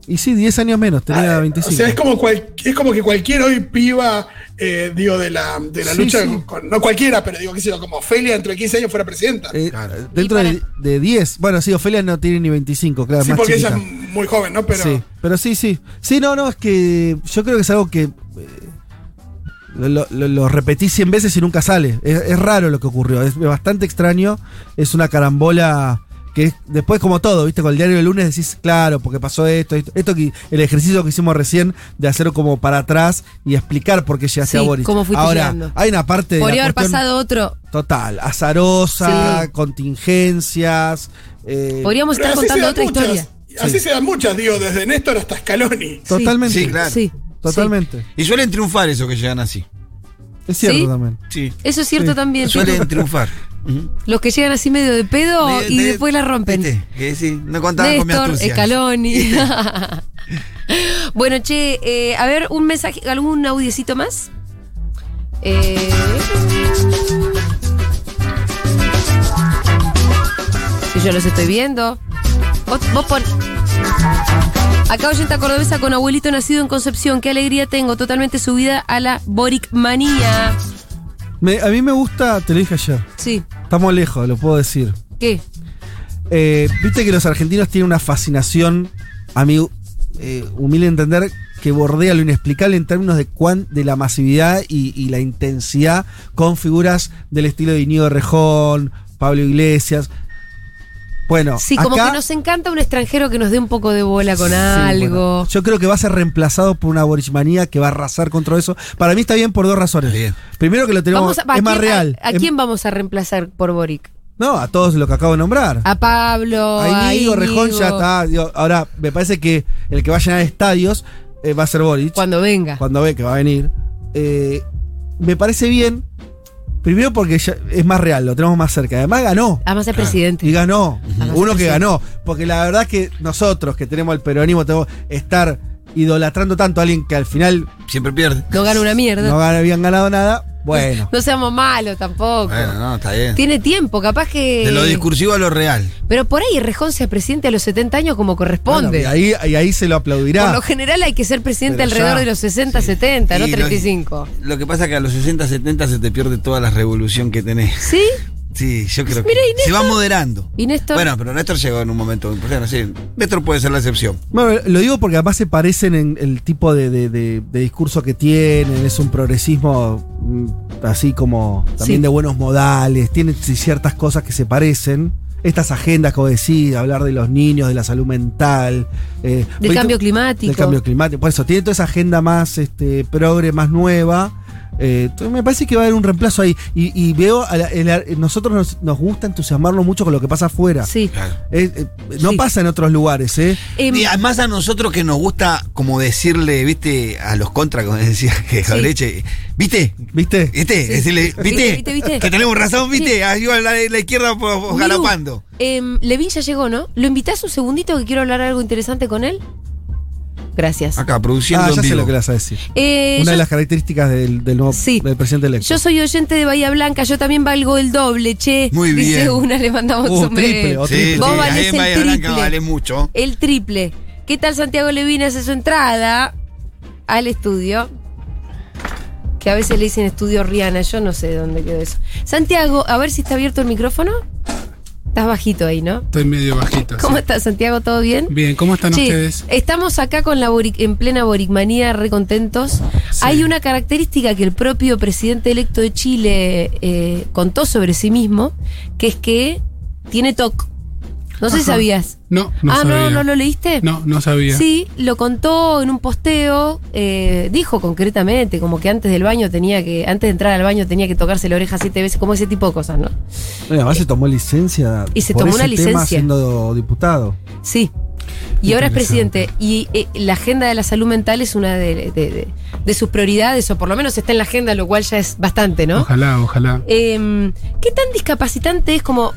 Y sí, 10 años menos, tenía Ah, 25. O sea, es como, cual- es como que cualquier hoy piba, eh, digo, de la, de la Sí, lucha, sí. con- no cualquiera, pero digo, qué sé yo, como Ofelia dentro de 15 años fuera presidenta. Eh, Claro. Dentro de, de 10. Bueno, sí, Ofelia no tiene ni 25, claro, sí, más porque chiquita. ella es muy joven, ¿no? Pero Sí, pero sí, sí. Sí, no, no, es que yo creo que es algo que eh, lo, lo- lo repetí 100 veces y nunca sale. Es, es raro lo que ocurrió, es bastante extraño. Es una carambola que es- después como todo, ¿viste? Con el diario del lunes decís, claro, porque pasó esto, esto, esto que, el ejercicio que hicimos recién de hacer como para atrás y explicar por qué llegaste Sí, a Boris. cómo fuiste Ahora, llegando. hay una parte Podría haber cuestión pasado otro. total, azarosa, Sí. contingencias. eh, Podríamos estar así se contando dan otra muchas. historia. Así se dan muchas, digo, desde Néstor hasta Scaloni. totalmente. Sí, claro. Sí. Totalmente. Y suelen triunfar esos que llegan así. Es cierto ¿Sí? también. Sí. Eso es cierto Sí. también. Suelen triunfar. Los que llegan así medio de pedo De- y de- después la rompen. ¿viste? Que sí, no contaban con mi Néstor, astucia. Scaloni. bueno, che, eh, a ver, un mensaje, algún audiecito más. Eh, si yo los estoy viendo. Vos, vos pon- Acá oyenta cordobesa con abuelito nacido en Concepción. Qué alegría tengo. Totalmente subida a la Boric manía. Me- a mí me gusta, te lo dije ayer, Sí. estamos lejos, lo puedo decir. ¿Qué? Eh, Viste que los argentinos tienen una fascinación, a mi eh, humilde entender, que bordea lo inexplicable en términos de cuán, de la masividad y, y la intensidad con figuras del estilo de Íñigo Rejón, Pablo Iglesias. Bueno, Sí, como acá- que nos encanta un extranjero que nos dé un poco de bola con Sí, algo. bueno, yo creo que va a ser reemplazado por una borichmanía que va a arrasar contra eso. Para mí está bien por dos razones. Bien. Primero que lo tenemos, a, ¿a es más quién- real. ¿A, quién vamos a reemplazar por Boric? No, a todos lo que acabo de nombrar. A Pablo, a Íñigo Rejón ya está. digo, ahora, me parece que el que va a llenar estadios eh, va a ser Boric. Cuando venga. Cuando ve que va a venir. Eh, me parece bien. Primero porque ya es más real, lo tenemos más cerca. Además ganó. Además es presidente. Y ganó. Además Uno que ganó. Porque la verdad es que nosotros que tenemos el peronismo, tenemos que estar idolatrando tanto a alguien que al final Siempre pierde. No gana una mierda. no habían ganado nada. Bueno. No seamos malos tampoco. Bueno, no, está bien. Tiene tiempo, capaz que. De lo discursivo a lo real. Pero por ahí Rejón sea presidente a los 70 años como Bueno, corresponde. y, ahí, y ahí se lo aplaudirá. Por lo general hay que ser presidente Pero alrededor ya. de los 60, 70, no Y lo- 35. Lo que pasa es que a los 60, 70 se te pierde toda la revolución que tenés. ¿Sí? Sí, yo creo que se va moderando. ¿Y Néstor? Bueno, pero Néstor llegó en un momento importante. Sí, Néstor puede ser la excepción. Bueno, lo digo porque además se parecen en el tipo de, de- de- de discurso que tienen, es un progresismo así como también Sí. de buenos modales, tienen c- ciertas cosas que se parecen. Estas agendas, como decís, hablar de los niños, de la salud mental. eh, Del cambio climático. Del cambio climático. Por eso, tiene toda esa agenda más este, progre, más nueva. Eh, me parece que va a haber un reemplazo ahí. Y, y veo, a la- el- nosotros nos, nos gusta entusiasmarnos mucho con lo que pasa afuera. Sí. Eh, eh, no Sí. pasa en otros lugares, ¿eh? Em, Y además a nosotros que nos gusta como decirle, viste, a los contras, como decía que Jaureche, ¿viste? ¿Viste? ¿Viste? Decirle, ¿viste? ¿Viste, viste, viste? Que tenemos razón, ¿viste? Sí. Ahí va la, la izquierda galopando. em, Levin ya llegó, ¿no? ¿Lo invitás un segundito que quiero hablar algo interesante con él? Gracias. Acá, produciendo Ah, en ya sé lo que le vas a decir. Eh, Una yo, de las características del, del nuevo Sí. del presidente electo. yo soy oyente de Bahía Blanca, yo también valgo el doble, che. Muy Dice bien. una, le mandamos Uh, un triple, beso. o Sí, triple. sí, Vos ahí valés en el Bahía Blanca triple. vale mucho. El triple. ¿Qué tal Santiago Levine hace su entrada al estudio? Que a veces le dicen estudio Rihanna, yo no sé dónde quedó eso. Santiago, a ver si está abierto el micrófono. Estás bajito ahí, ¿no? Estoy medio bajito. ¿Cómo sí. estás, Santiago? ¿Todo bien? Bien, ¿cómo están ustedes? Estamos acá con la boric- en plena boricmanía, re contentos. Sí. Hay una característica que el propio presidente electo de Chile eh, contó sobre sí mismo, que es que tiene TOC. No sé si sabías. No, no ah, sabía. no, no lo leíste. No, no sabía. Sí, lo contó en un posteo, eh, dijo concretamente, como que antes del baño tenía que, antes de entrar al baño tenía que tocarse la oreja siete veces, como ese tipo de cosas, ¿no? Bueno, además se tomó licencia. Y se por tomó ese una tema licencia. siendo diputado. Sí. Y ahora es presidente. Y eh, la agenda de la salud mental es una de, de- de- de sus prioridades, o por lo menos está en la agenda, lo cual ya es bastante, ¿no? Ojalá, ojalá. Em, ¿Qué tan discapacitante es como...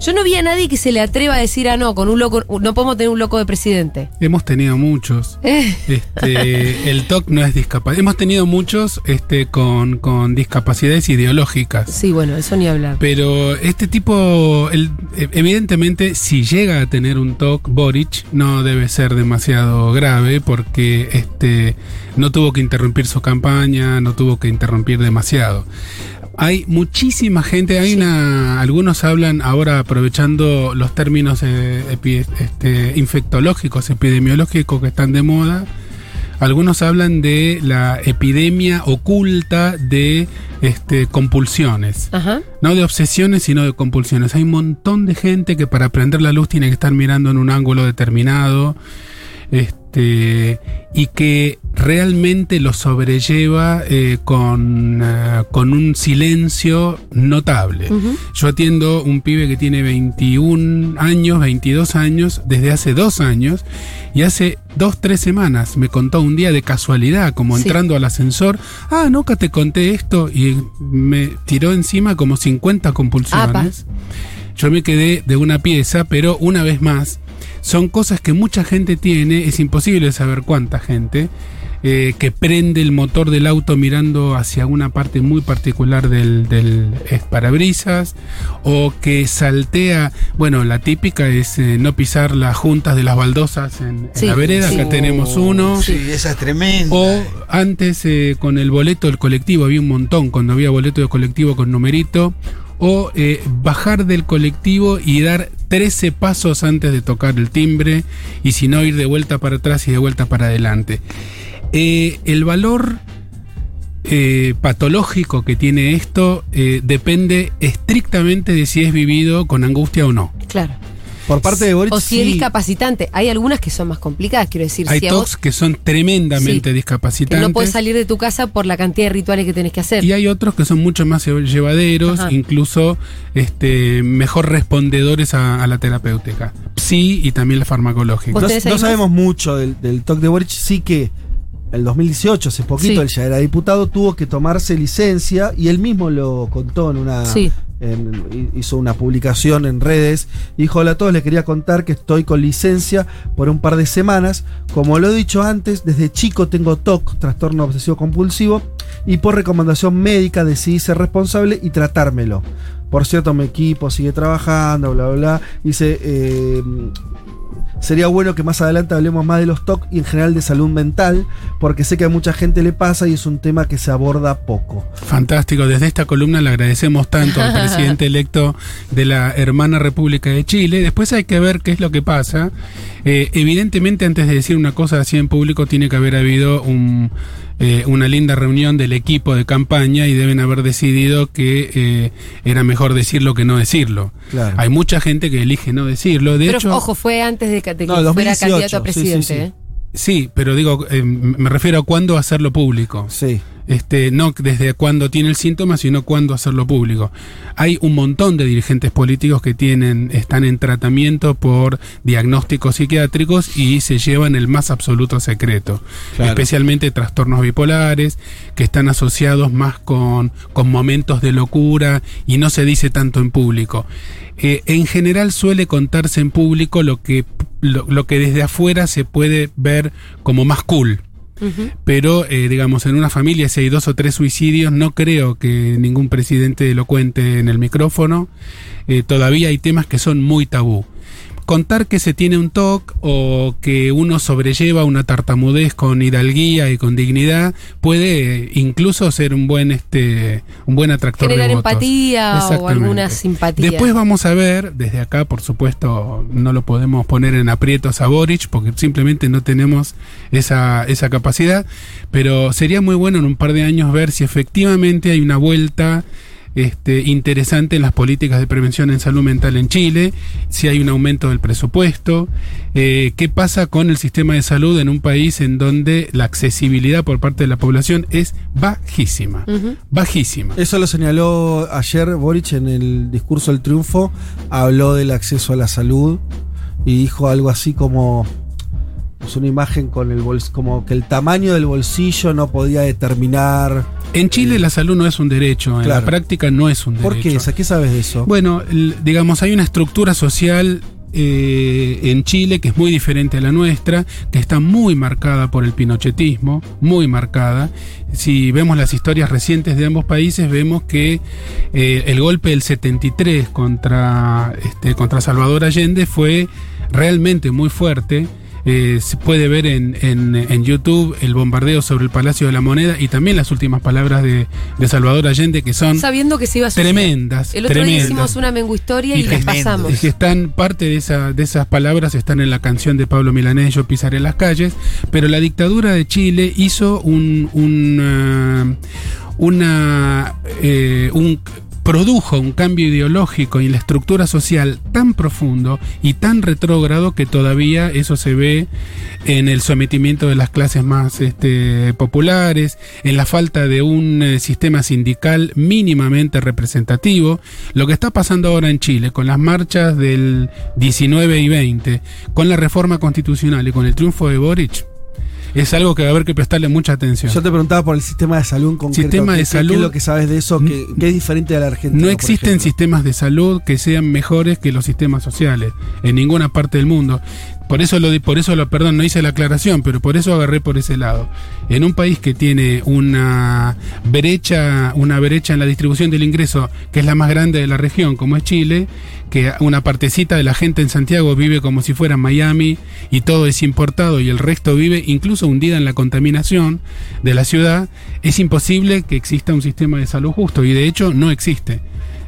Yo no vi a nadie que se le atreva a decir, ah, no, con un loco, no podemos tener un loco de presidente. Hemos tenido muchos. Eh, Este, el TOC no es discapacidad. Hemos tenido muchos este, con, con discapacidades ideológicas. sí, bueno, eso ni hablar. Pero este tipo, el- evidentemente, si llega a tener un TOC, Boric no debe ser demasiado grave porque este, no tuvo que interrumpir su campaña, no tuvo que interrumpir demasiado. Hay muchísima gente, hay una, algunos hablan ahora aprovechando los términos eh, epi- este, infectológicos, epidemiológicos que están de moda. Algunos hablan de la epidemia oculta de este, compulsiones. Ajá. No de obsesiones, sino de compulsiones. Hay un montón de gente que para prender la luz tiene que estar mirando en un ángulo determinado. Este, y que realmente lo sobrelleva eh, con, eh, con un silencio notable. Yo atiendo un pibe que tiene 21 años, 22 años, desde hace dos años, y hace dos, tres semanas me contó un día de casualidad, como Sí. entrando al ascensor, ah, nunca te conté esto, y me tiró encima como 50 compulsiones. Yo me quedé de una pieza, pero una vez más, son cosas que mucha gente tiene, es imposible saber cuánta gente, eh, que prende el motor del auto mirando hacia una parte muy particular del, del parabrisas, o que saltea, bueno, la típica es eh, no pisar las juntas de las baldosas en, la vereda, sí. acá tenemos uno. Sí, esa es tremenda. O antes eh, con el boleto del colectivo, había un montón, cuando había boleto de colectivo con numerito, o eh, bajar del colectivo y dar 13 pasos antes de tocar el timbre y si no ir de vuelta para atrás y de vuelta para adelante. Eh, el valor eh, patológico que tiene esto depende estrictamente de si es vivido con angustia o no. Claro. Por parte de Boric. O si es sí. discapacitante. Hay algunas que son más complicadas, quiero decir. Hay si a TOCs vos que son tremendamente Sí. discapacitantes. que no puedes salir de tu casa por la cantidad de rituales que tenés que hacer. Y hay otros que son mucho más llevaderos, Ajá. incluso este, mejor respondedores a, a la terapéutica. Sí, y también la farmacológica. ¿Vos No, sabemos mucho del, del talk de Boric, sí que el 2018, hace poquito, Sí. él ya era diputado, tuvo que tomarse licencia y él mismo lo contó en una. Sí. Hizo una publicación en redes. Dijo: Hola a todos, les quería contar que estoy con licencia por un par de semanas. Como lo he dicho antes, desde chico tengo TOC, trastorno obsesivo compulsivo, y por recomendación médica decidí ser responsable y tratármelo. Por cierto, mi equipo sigue trabajando, bla, bla, bla. Dice, eh, sería bueno que más adelante hablemos más de los TOC y en general de salud mental, porque sé que a mucha gente le pasa y es un tema que se aborda poco. Fantástico, desde esta columna le agradecemos tanto al presidente electo de la hermana República de Chile. Después hay que ver qué es lo que pasa. Eh, evidentemente, antes de decir una cosa así en público, tiene que haber habido un, eh, una linda reunión del equipo de campaña y deben haber decidido que eh, era mejor decirlo que no decirlo. Claro. Hay mucha gente que elige no decirlo. De Pero hecho, ojo, fue antes de, que- de que No, fuera 2018, candidato a sí, presidente. sí, sí. ¿eh? sí, pero digo, eh, me refiero a cuándo hacerlo público. Sí. Este, no desde cuándo tiene el síntoma, sino cuándo hacerlo público. Hay un montón de dirigentes políticos que tienen, están en tratamiento por diagnósticos psiquiátricos y se llevan el más absoluto secreto. Claro. Especialmente trastornos bipolares, que están asociados más con, con momentos de locura y no se dice tanto en público. Eh, en general suele contarse en público lo que, lo, lo que desde afuera se puede ver como más cool. Pero, eh, digamos, en una familia, si hay dos o tres suicidios, no creo que ningún presidente lo cuente en el micrófono. Eh, todavía hay temas que son muy tabú. Contar que se tiene un TOC o que uno sobrelleva una tartamudez con hidalguía y con dignidad puede incluso ser un buen este un buen atractor Generar de votos. empatía o alguna simpatía. Después vamos a ver, desde acá por supuesto no lo podemos poner en aprietos a Boric porque simplemente no tenemos esa, esa capacidad, pero sería muy bueno en un par de años ver si efectivamente hay una vuelta este, interesante en las políticas de prevención en salud mental en Chile, si hay un aumento del presupuesto, eh, qué pasa con el sistema de salud en un país en donde la accesibilidad por parte de la población es bajísima, bajísima. Eso lo señaló ayer Boric en el discurso del triunfo. Habló del acceso a la salud y dijo algo así como. Pues, una imagen con el bols como que el tamaño del bolsillo no podía determinar. En Chile la salud no es un derecho, en la práctica no es un derecho. ¿Por qué? ¿A qué sabes de eso? Bueno, el- digamos, hay una estructura social eh, en Chile que es muy diferente a la nuestra, que está muy marcada por el pinochetismo, muy marcada. Si vemos las historias recientes de ambos países, vemos que eh, el golpe del 73 contra, este, contra Salvador Allende fue realmente muy fuerte. Eh, se puede ver en, en- en YouTube el bombardeo sobre el Palacio de la Moneda y también las últimas palabras de, de Salvador Allende que son Sabiendo que se iba a suceder. tremendas. El otro día hicimos una mengu historia y, Y las pasamos. Que están, parte de, esa, de esas palabras están en la canción de Pablo Milanés, Yo pisaré las calles, pero la dictadura de Chile hizo un, un, eh, una, eh, un produjo un cambio ideológico en la estructura social tan profundo y tan retrógrado que todavía eso se ve en el sometimiento de las clases más este, populares, en la falta de un eh, sistema sindical mínimamente representativo. Lo que está pasando ahora en Chile con las marchas del 19 y 20, con la reforma constitucional y con el triunfo de Boric, es algo que va a haber que prestarle mucha atención. Yo te preguntaba por el sistema de salud en concreto. Sistema de ¿Qué- qué- salud- ¿Qué es lo que sabes de eso? ¿Qué, qué es diferente a la Argentina? No existen sistemas de salud que sean mejores que los sistemas sociales en ninguna parte del mundo. Por eso lo por eso lo perdón, no hice la aclaración, pero por eso agarré por ese lado. En un país que tiene una brecha, una brecha en la distribución del ingreso que es la más grande de la región, como es Chile, que una partecita de la gente en Santiago vive como si fuera Miami y todo es importado y el resto vive incluso hundida en la contaminación de la ciudad, es imposible que exista un sistema de salud justo y de hecho no existe.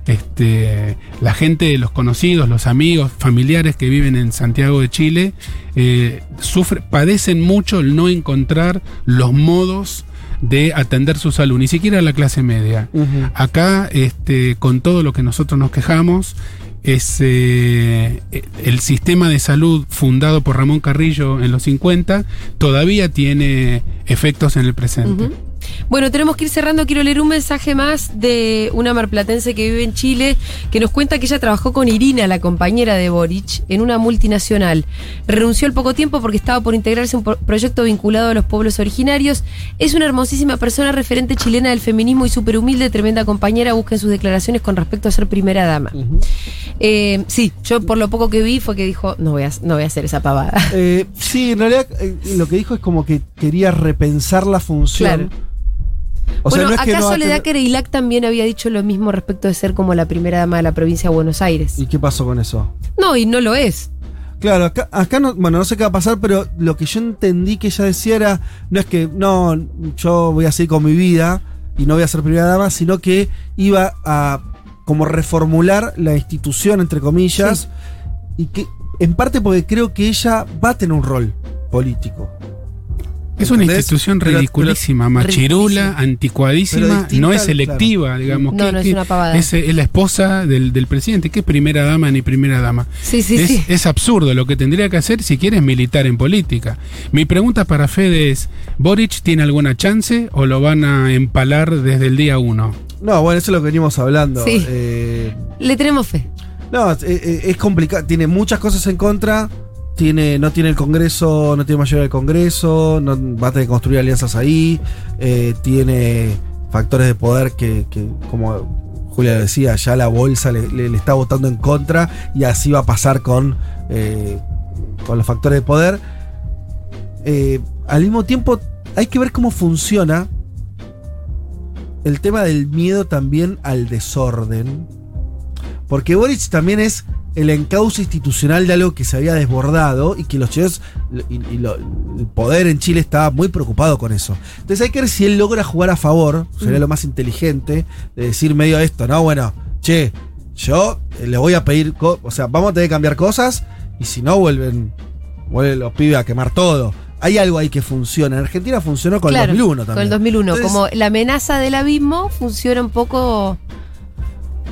Este, la gente, los conocidos, los amigos, familiares que viven en Santiago de Chile, eh, sufre, padecen mucho el no encontrar los modos de atender su salud, ni siquiera la clase media. Acá, este, con todo lo que nosotros nos quejamos, es eh, el sistema de salud fundado por Ramón Carrillo en los 50 todavía tiene efectos en el presente. Bueno, tenemos que ir cerrando. Quiero leer un mensaje más de una marplatense que vive en Chile que nos cuenta que ella trabajó con Irina, la compañera de Boric, en una multinacional. Renunció al poco tiempo porque estaba por integrarse a un pro- proyecto vinculado a los pueblos originarios. Es una hermosísima persona, referente chilena del feminismo y súper humilde, tremenda compañera. Busquen sus declaraciones con respecto a ser primera dama. Eh, sí, yo por lo poco que vi fue que dijo, no voy a, no voy a hacer esa pavada. Eh, sí, en realidad eh, lo que dijo es como que quería repensar la función. Claro. O sea, bueno, no es que acá no Soledad tener- también había dicho lo mismo respecto de ser como la primera dama de la provincia de Buenos Aires. ¿Y qué pasó con eso? No, y no lo es. Claro, acá, acá no, bueno, no sé qué va a pasar, pero lo que yo entendí que ella decía era, no es que, no, yo voy a seguir con mi vida y no voy a ser primera dama, sino que iba a como reformular la institución, entre comillas, y que, en parte porque creo que ella va a tener un rol político. Es una ¿Entendés? institución Pero- ridiculísima, pero- machirula, anticuadísima, distinta, no es claro. selectiva, digamos. No, ¿Qué- no es una pavada. Es, es la esposa del, del presidente. ¿Qué primera dama ni primera dama? Sí, sí, es, sí. es absurdo. Lo que tendría que hacer si quiere es militar en política. Mi pregunta para Fede es: ¿Boric tiene alguna chance o lo van a empalar desde el día uno? No, bueno, eso es lo que venimos hablando. Sí. Eh, Le tenemos fe. No, es, es- es complicado. Tiene muchas cosas en contra. Tiene, no tiene el Congreso, no tiene mayoría del Congreso, no, va a tener que construir alianzas ahí. eh, tiene factores de poder que, como Julia decía, ya la bolsa le está votando en contra y así va a pasar con, eh, con los factores de poder. Eh, al mismo tiempo, hay que ver cómo funciona el tema del miedo también al desorden. Porque Boric también es el encauce institucional de algo que se había desbordado y que los chilenos y, y lo- el poder en Chile estaba muy preocupado con eso. Entonces hay que ver si él logra jugar a favor, sería Mm. lo más inteligente, de decir medio esto, ¿no? Bueno, che, yo eh, le voy a pedir, o sea, vamos a tener que cambiar cosas y si no vuelven, vuelven los pibes a quemar todo. Hay algo ahí que funciona. En Argentina funcionó con Claro, el 2001 también. Con el 2001. Entonces, como la amenaza del abismo funciona un poco.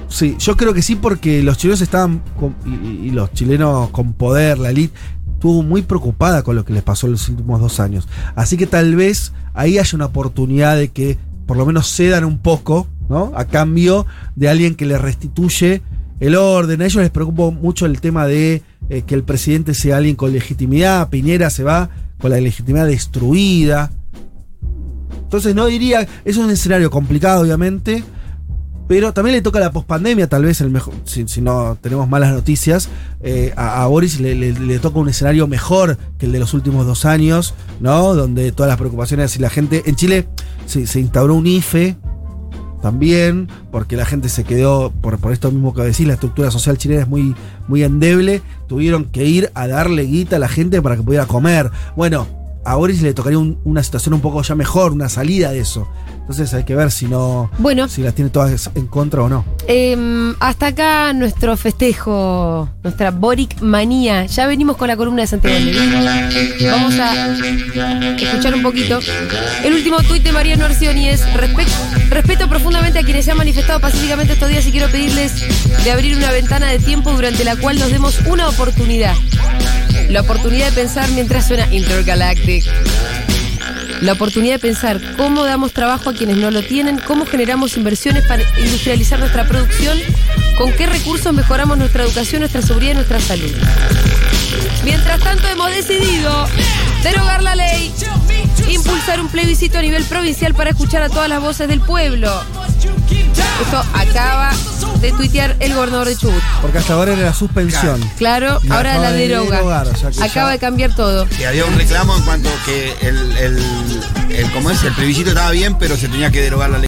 Sí, yo creo que sí, porque los chilenos estaban, con- y, y los chilenos con poder, la elite, estuvo muy preocupada con lo que les pasó en los últimos dos años. Así que tal vez ahí haya una oportunidad de que por lo menos cedan un poco, ¿no? A cambio de alguien que les restituye el orden. A ellos les preocupa mucho el tema de eh, que el presidente sea alguien con legitimidad. Piñera se va con la legitimidad destruida. Entonces no diría, es un escenario complicado obviamente, pero también le toca la pospandemia, tal vez el mejor, si, no tenemos malas noticias, eh, a, Boris le, toca un escenario mejor que el de los últimos dos años, ¿no? Donde todas las preocupaciones y la gente, en Chile se, instauró un IFE también, porque la gente se quedó, por, por esto mismo que decís, la estructura social chilena es muy, muy endeble, tuvieron que ir a darle guita a la gente para que pudiera comer. Bueno, a Boris le tocaría un- una situación un poco ya mejor, una salida de eso. Entonces hay que ver si no, Bueno. si las tiene todas en contra o no. Em, hasta acá nuestro festejo, nuestra Boric manía. Ya venimos con la columna de Santiago. Vamos a escuchar un poquito. El último tuit de Mariano Arcioni es "Respe- respeto profundamente a quienes se han manifestado pacíficamente estos días y quiero pedirles de abrir una ventana de tiempo durante la cual nos demos una oportunidad. La oportunidad de pensar mientras suena Intergalactic. La oportunidad de pensar cómo damos trabajo a quienes no lo tienen, cómo generamos inversiones para industrializar nuestra producción, con qué recursos mejoramos nuestra educación, nuestra seguridad y nuestra salud. Mientras tanto, hemos decidido derogar la ley, impulsar un plebiscito a nivel provincial para escuchar a todas las voces del pueblo. Esto acaba de tuitear el gobernador de Chubut. Porque hasta ahora era la suspensión. Claro, Y ahora la de deroga. derogar, o sea que Acaba ya- de cambiar todo. Que había un reclamo en cuanto que el, el, el, ¿cómo es? el plebiscito estaba bien, pero se tenía que derogar la ley.